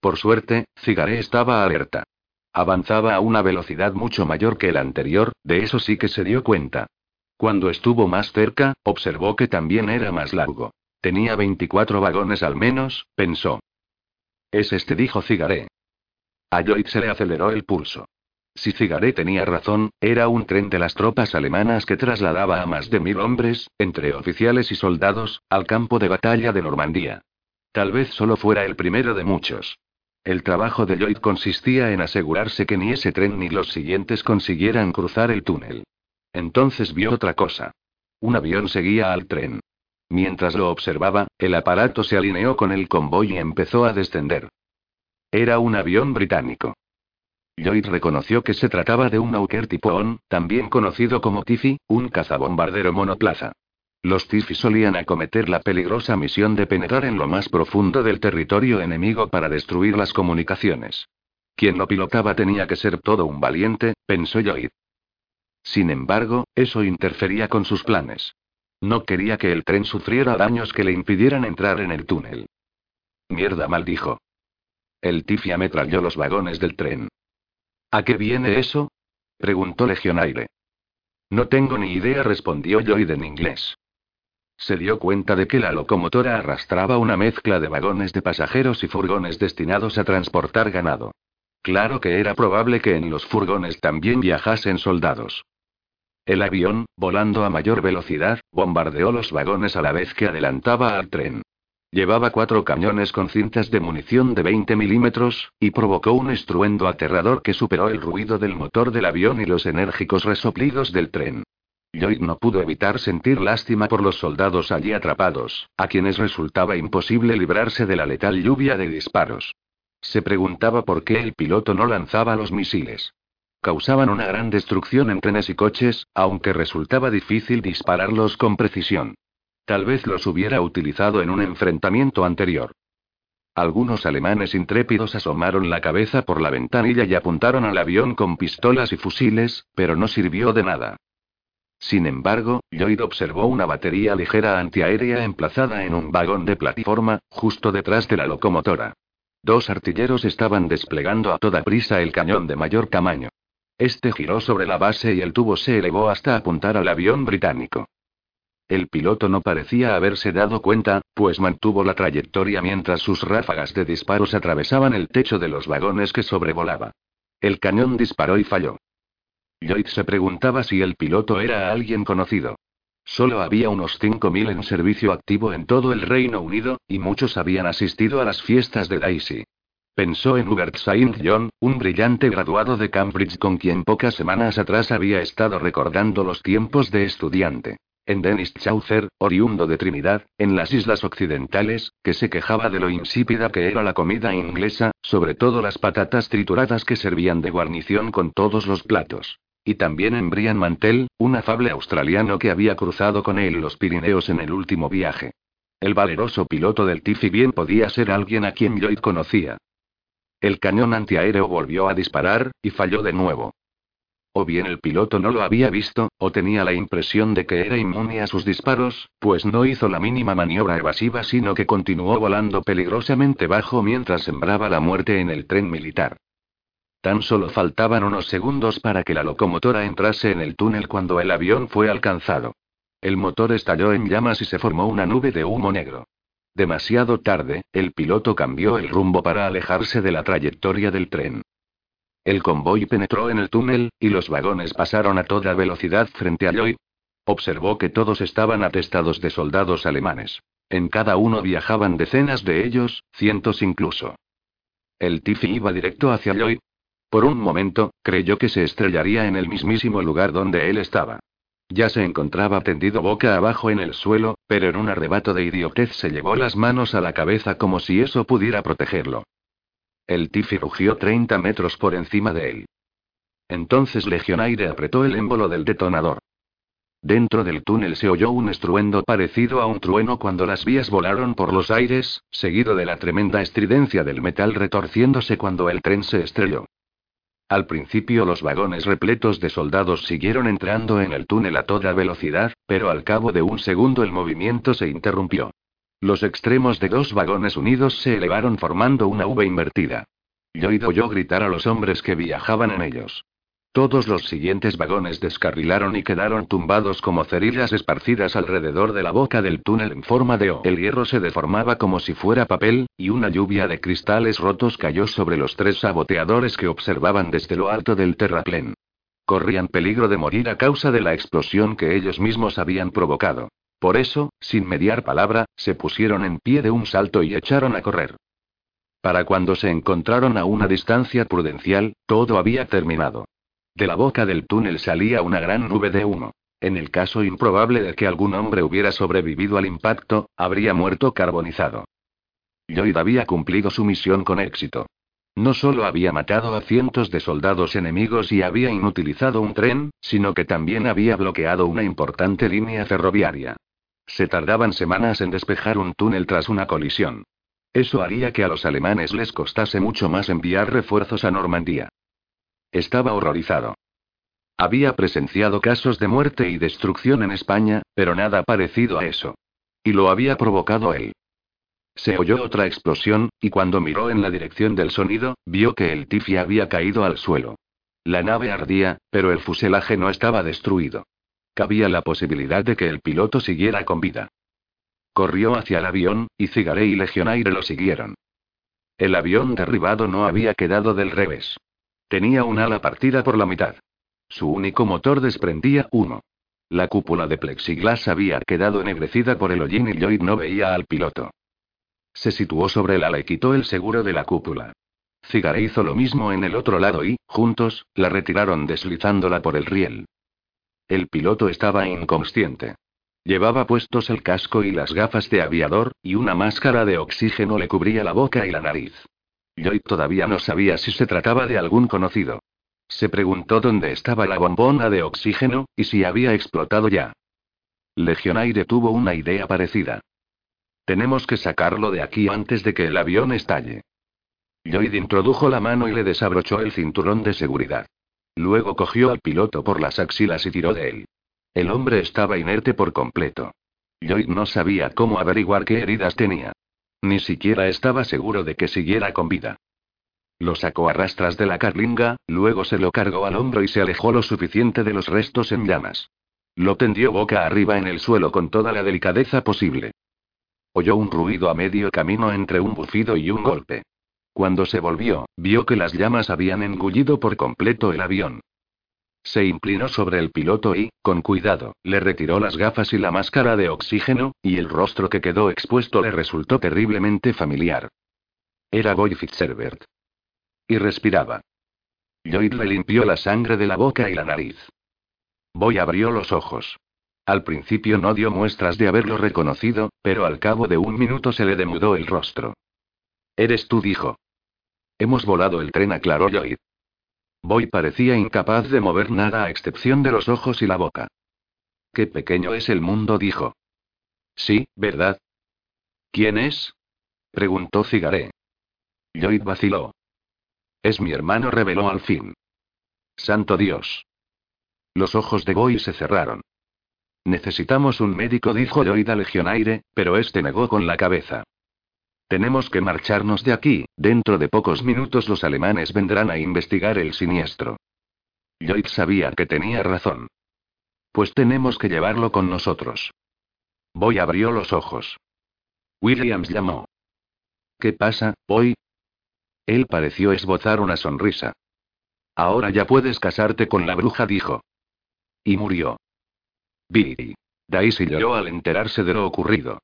Por suerte, Cigaré estaba alerta. Avanzaba a una velocidad mucho mayor que el anterior, de eso sí que se dio cuenta. Cuando estuvo más cerca, observó que también era más largo. Tenía 24 vagones al menos, pensó. Es este, dijo Cigaré. A Lloyd se le aceleró el pulso. Si Cigaré tenía razón, era un tren de las tropas alemanas que trasladaba a más de mil hombres, entre oficiales y soldados, al campo de batalla de Normandía. Tal vez solo fuera el primero de muchos. El trabajo de Lloyd consistía en asegurarse que ni ese tren ni los siguientes consiguieran cruzar el túnel. Entonces vio otra cosa. Un avión seguía al tren. Mientras lo observaba, el aparato se alineó con el convoy y empezó a descender. Era un avión británico. Lloyd reconoció que se trataba de un Hawker tipo ON, también conocido como Tiffy, un cazabombardero monoplaza. Los Tiffy solían acometer la peligrosa misión de penetrar en lo más profundo del territorio enemigo para destruir las comunicaciones. Quien lo pilotaba tenía que ser todo un valiente, pensó Lloyd. Sin embargo, eso interfería con sus planes. No quería que el tren sufriera daños que le impidieran entrar en el túnel. Mierda, maldijo. El Tiffy ametralló los vagones del tren. ¿A qué viene eso? preguntó Legionaire. No tengo ni idea, respondió Lloyd en inglés. Se dio cuenta de que la locomotora arrastraba una mezcla de vagones de pasajeros y furgones destinados a transportar ganado. Claro que era probable que en los furgones también viajasen soldados. El avión, volando a mayor velocidad, bombardeó los vagones a la vez que adelantaba al tren. Llevaba cuatro cañones con cintas de munición de 20 milímetros, y provocó un estruendo aterrador que superó el ruido del motor del avión y los enérgicos resoplidos del tren. Lloyd no pudo evitar sentir lástima por los soldados allí atrapados, a quienes resultaba imposible librarse de la letal lluvia de disparos. Se preguntaba por qué el piloto no lanzaba los misiles. Causaban una gran destrucción en trenes y coches, aunque resultaba difícil dispararlos con precisión. Tal vez los hubiera utilizado en un enfrentamiento anterior. Algunos alemanes intrépidos asomaron la cabeza por la ventanilla y apuntaron al avión con pistolas y fusiles, pero no sirvió de nada. Sin embargo, Lloyd observó una batería ligera antiaérea emplazada en un vagón de plataforma, justo detrás de la locomotora. Dos artilleros estaban desplegando a toda prisa el cañón de mayor tamaño. Este giró sobre la base y el tubo se elevó hasta apuntar al avión británico. El piloto no parecía haberse dado cuenta, pues mantuvo la trayectoria mientras sus ráfagas de disparos atravesaban el techo de los vagones que sobrevolaba. El cañón disparó y falló. Lloyd se preguntaba si el piloto era alguien conocido. Solo había unos 5.000 en servicio activo en todo el Reino Unido, y muchos habían asistido a las fiestas de Daisy. Pensó en Hubert Saint John, un brillante graduado de Cambridge con quien pocas semanas atrás había estado recordando los tiempos de estudiante en Dennis Chaucer, oriundo de Trinidad, en las Islas Occidentales, que se quejaba de lo insípida que era la comida inglesa, sobre todo las patatas trituradas que servían de guarnición con todos los platos. Y también en Brian Mantel, un afable australiano que había cruzado con él los Pirineos en el último viaje. El valeroso piloto del Tiffy bien podía ser alguien a quien Lloyd conocía. El cañón antiaéreo volvió a disparar, y falló de nuevo. O bien el piloto no lo había visto, o tenía la impresión de que era inmune a sus disparos, pues no hizo la mínima maniobra evasiva, sino que continuó volando peligrosamente bajo mientras sembraba la muerte en el tren militar. Tan solo faltaban unos segundos para que la locomotora entrase en el túnel cuando el avión fue alcanzado. El motor estalló en llamas y se formó una nube de humo negro. Demasiado tarde, el piloto cambió el rumbo para alejarse de la trayectoria del tren. El convoy penetró en el túnel, y los vagones pasaron a toda velocidad frente a Lloyd. Observó que todos estaban atestados de soldados alemanes. En cada uno viajaban decenas de ellos, cientos incluso. El Tiffy iba directo hacia Lloyd. Por un momento, creyó que se estrellaría en el mismísimo lugar donde él estaba. Ya se encontraba tendido boca abajo en el suelo, pero en un arrebato de idiotez se llevó las manos a la cabeza como si eso pudiera protegerlo. El Tiffy rugió 30 metros por encima de él. Entonces Legionaire apretó el émbolo del detonador. Dentro del túnel se oyó un estruendo parecido a un trueno cuando las vías volaron por los aires, seguido de la tremenda estridencia del metal retorciéndose cuando el tren se estrelló. Al principio los vagones repletos de soldados siguieron entrando en el túnel a toda velocidad, pero al cabo de un segundo el movimiento se interrumpió. Los extremos de dos vagones unidos se elevaron formando una V invertida. Lloyd oyó gritar a los hombres que viajaban en ellos. Todos los siguientes vagones descarrilaron y quedaron tumbados como cerillas esparcidas alrededor de la boca del túnel en forma de O. El hierro se deformaba como si fuera papel, y una lluvia de cristales rotos cayó sobre los tres saboteadores que observaban desde lo alto del terraplén. Corrían peligro de morir a causa de la explosión que ellos mismos habían provocado. Por eso, sin mediar palabra, se pusieron en pie de un salto y echaron a correr. Para cuando se encontraron a una distancia prudencial, todo había terminado. De la boca del túnel salía una gran nube de humo. En el caso improbable de que algún hombre hubiera sobrevivido al impacto, habría muerto carbonizado. Lloyd había cumplido su misión con éxito. No solo había matado a cientos de soldados enemigos y había inutilizado un tren, sino que también había bloqueado una importante línea ferroviaria. Se tardaban semanas en despejar un túnel tras una colisión. Eso haría que a los alemanes les costase mucho más enviar refuerzos a Normandía. Estaba horrorizado. Había presenciado casos de muerte y destrucción en España, pero nada parecido a eso. Y lo había provocado él. Se oyó otra explosión, y cuando miró en la dirección del sonido, vio que el Tiffy había caído al suelo. La nave ardía, pero el fuselaje no estaba destruido. Cabía la posibilidad de que el piloto siguiera con vida. Corrió hacia el avión, y Cigaré y Legionaire lo siguieron. El avión derribado no había quedado del revés. Tenía un ala partida por la mitad. Su único motor desprendía humo. La cúpula de plexiglas había quedado ennegrecida por el hollín y Lloyd no veía al piloto. Se situó sobre el ala y quitó el seguro de la cúpula. Cigaré hizo lo mismo en el otro lado y, juntos, la retiraron deslizándola por el riel. El piloto estaba inconsciente. Llevaba puestos el casco y las gafas de aviador, y una máscara de oxígeno le cubría la boca y la nariz. Lloyd todavía no sabía si se trataba de algún conocido. Se preguntó dónde estaba la bombona de oxígeno, y si había explotado ya. Legionaire tuvo una idea parecida. Tenemos que sacarlo de aquí antes de que el avión estalle. Lloyd introdujo la mano y le desabrochó el cinturón de seguridad. Luego cogió al piloto por las axilas y tiró de él. El hombre estaba inerte por completo. Lloyd no sabía cómo averiguar qué heridas tenía. Ni siquiera estaba seguro de que siguiera con vida. Lo sacó a rastras de la carlinga, luego se lo cargó al hombro y se alejó lo suficiente de los restos en llamas. Lo tendió boca arriba en el suelo con toda la delicadeza posible. Oyó un ruido a medio camino entre un bufido y un golpe. Cuando se volvió, vio que las llamas habían engullido por completo el avión. Se inclinó sobre el piloto y, con cuidado, le retiró las gafas y la máscara de oxígeno, y el rostro que quedó expuesto le resultó terriblemente familiar. Era Boy Fitzherbert. Y respiraba. Lloyd le limpió la sangre de la boca y la nariz. Boy abrió los ojos. Al principio no dio muestras de haberlo reconocido, pero al cabo de un minuto se le demudó el rostro. Eres tú, dijo. Hemos volado el tren, aclaró Lloyd. Boy parecía incapaz de mover nada a excepción de los ojos y la boca. Qué pequeño es el mundo, dijo. Sí, ¿verdad? ¿Quién es? preguntó Cigaré. Lloyd vaciló. Es mi hermano, reveló al fin. Santo Dios. Los ojos de Boy se cerraron. Necesitamos un médico, dijo Lloyd a Legionaire, pero este negó con la cabeza. Tenemos que marcharnos de aquí, dentro de pocos minutos los alemanes vendrán a investigar el siniestro. Lloyd sabía que tenía razón. Pues tenemos que llevarlo con nosotros. Boy abrió los ojos. Williams llamó. ¿Qué pasa, Boy? Él pareció esbozar una sonrisa. Ahora ya puedes casarte con la bruja, dijo. Y murió. Billy. Daisy lloró al enterarse de lo ocurrido.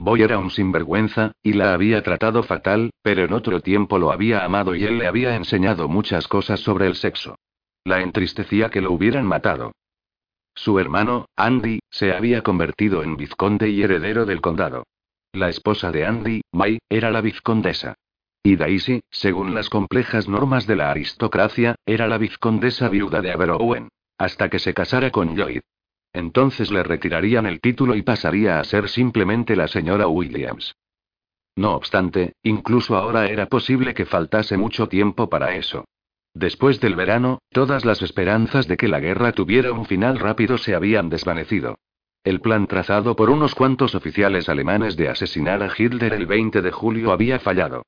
Boy era un sinvergüenza, y la había tratado fatal, pero en otro tiempo lo había amado y él le había enseñado muchas cosas sobre el sexo. La entristecía que lo hubieran matado. Su hermano, Andy, se había convertido en vizconde y heredero del condado. La esposa de Andy, May, era la vizcondesa. Y Daisy, según las complejas normas de la aristocracia, era la vizcondesa viuda de Aberowen, hasta que se casara con Lloyd. Entonces le retirarían el título y pasaría a ser simplemente la señora Williams. No obstante, incluso ahora era posible que faltase mucho tiempo para eso. Después del verano, todas las esperanzas de que la guerra tuviera un final rápido se habían desvanecido. El plan trazado por unos cuantos oficiales alemanes de asesinar a Hitler el 20 de julio había fallado.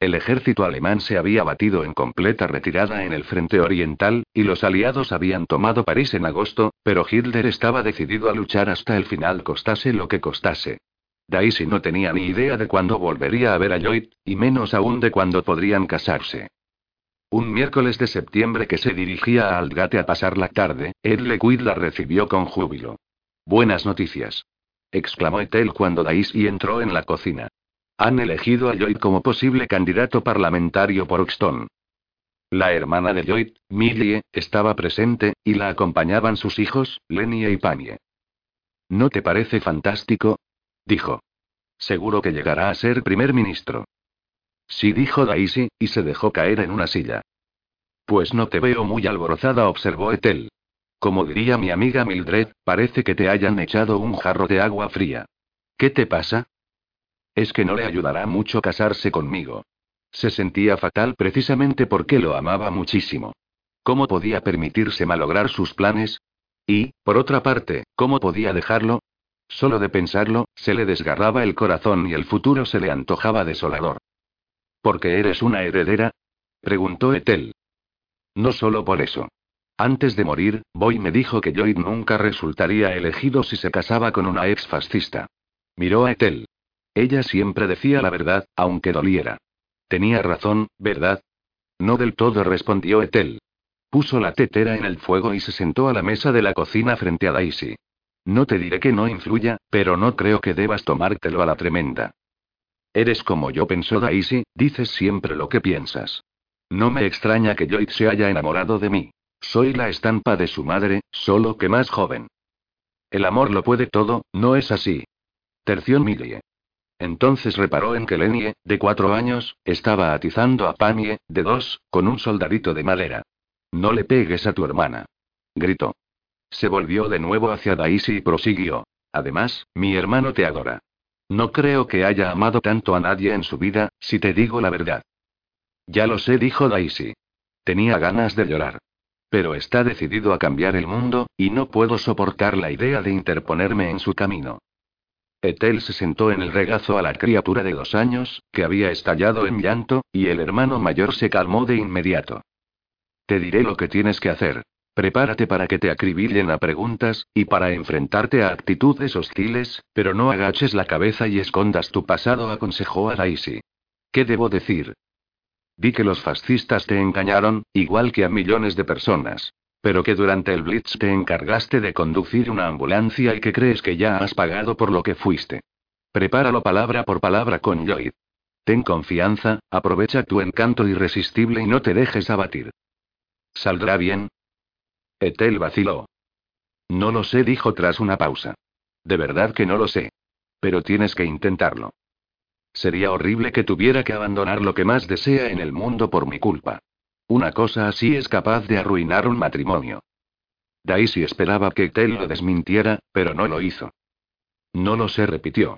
El ejército alemán se había batido en completa retirada en el frente oriental, y los aliados habían tomado París en agosto, pero Hitler estaba decidido a luchar hasta el final costase lo que costase. Daisy no tenía ni idea de cuándo volvería a ver a Lloyd, y menos aún de cuándo podrían casarse. Un miércoles de septiembre que se dirigía a Aldgate a pasar la tarde, Ed Lequid la recibió con júbilo. Buenas noticias. exclamó Ethel cuando Daisy entró en la cocina. Han elegido a Lloyd como posible candidato parlamentario por Uxton. La hermana de Lloyd, Millie, estaba presente, y la acompañaban sus hijos, Lenny y Panie. ¿No te parece fantástico? dijo. Seguro que llegará a ser primer ministro. Sí, dijo Daisy, y se dejó caer en una silla. Pues no te veo muy alborozada, observó Ethel. Como diría mi amiga Mildred, parece que te hayan echado un jarro de agua fría. ¿Qué te pasa? Es que no le ayudará mucho casarse conmigo. Se sentía fatal precisamente porque lo amaba muchísimo. ¿Cómo podía permitirse malograr sus planes? Y, por otra parte, ¿cómo podía dejarlo? Solo de pensarlo, se le desgarraba el corazón y el futuro se le antojaba desolador. ¿Por qué eres una heredera? preguntó Ethel. No solo por eso. Antes de morir, Boy me dijo que Lloyd nunca resultaría elegido si se casaba con una ex fascista. Miró a Ethel. Ella siempre decía la verdad, aunque doliera. Tenía razón, ¿verdad? No del todo respondió Ethel. Puso la tetera en el fuego y se sentó a la mesa de la cocina frente a Daisy. No te diré que no influya, pero no creo que debas tomártelo a la tremenda. Eres como yo, pensó Daisy, dices siempre lo que piensas. No me extraña que Lloyd se haya enamorado de mí. Soy la estampa de su madre, solo que más joven. El amor lo puede todo, ¿no es así? Terció Millie. Entonces reparó en que Lennie, de cuatro años, estaba atizando a Panie, de dos, con un soldadito de madera. No le pegues a tu hermana. Gritó. Se volvió de nuevo hacia Daisy y prosiguió. Además, mi hermano te adora. No creo que haya amado tanto a nadie en su vida, si te digo la verdad. Ya lo sé, dijo Daisy. Tenía ganas de llorar. Pero está decidido a cambiar el mundo, y no puedo soportar la idea de interponerme en su camino. Etel se sentó en el regazo a la criatura de dos años, que había estallado en llanto, y el hermano mayor se calmó de inmediato. Te diré lo que tienes que hacer. Prepárate para que te acribillen a preguntas, y para enfrentarte a actitudes hostiles, pero no agaches la cabeza y escondas tu pasado, aconsejó a Daisy. ¿Qué debo decir? Di que los fascistas te engañaron, igual que a millones de personas. Pero que durante el Blitz te encargaste de conducir una ambulancia y que crees que ya has pagado por lo que fuiste. Prepáralo palabra por palabra con Lloyd. Ten confianza, aprovecha tu encanto irresistible y no te dejes abatir. ¿Saldrá bien? Etel vaciló. No lo sé, dijo tras una pausa. De verdad que no lo sé. Pero tienes que intentarlo. Sería horrible que tuviera que abandonar lo que más desea en el mundo por mi culpa. Una cosa así es capaz de arruinar un matrimonio. Daisy esperaba que Etel lo desmintiera, pero no lo hizo. No lo sé, repitió.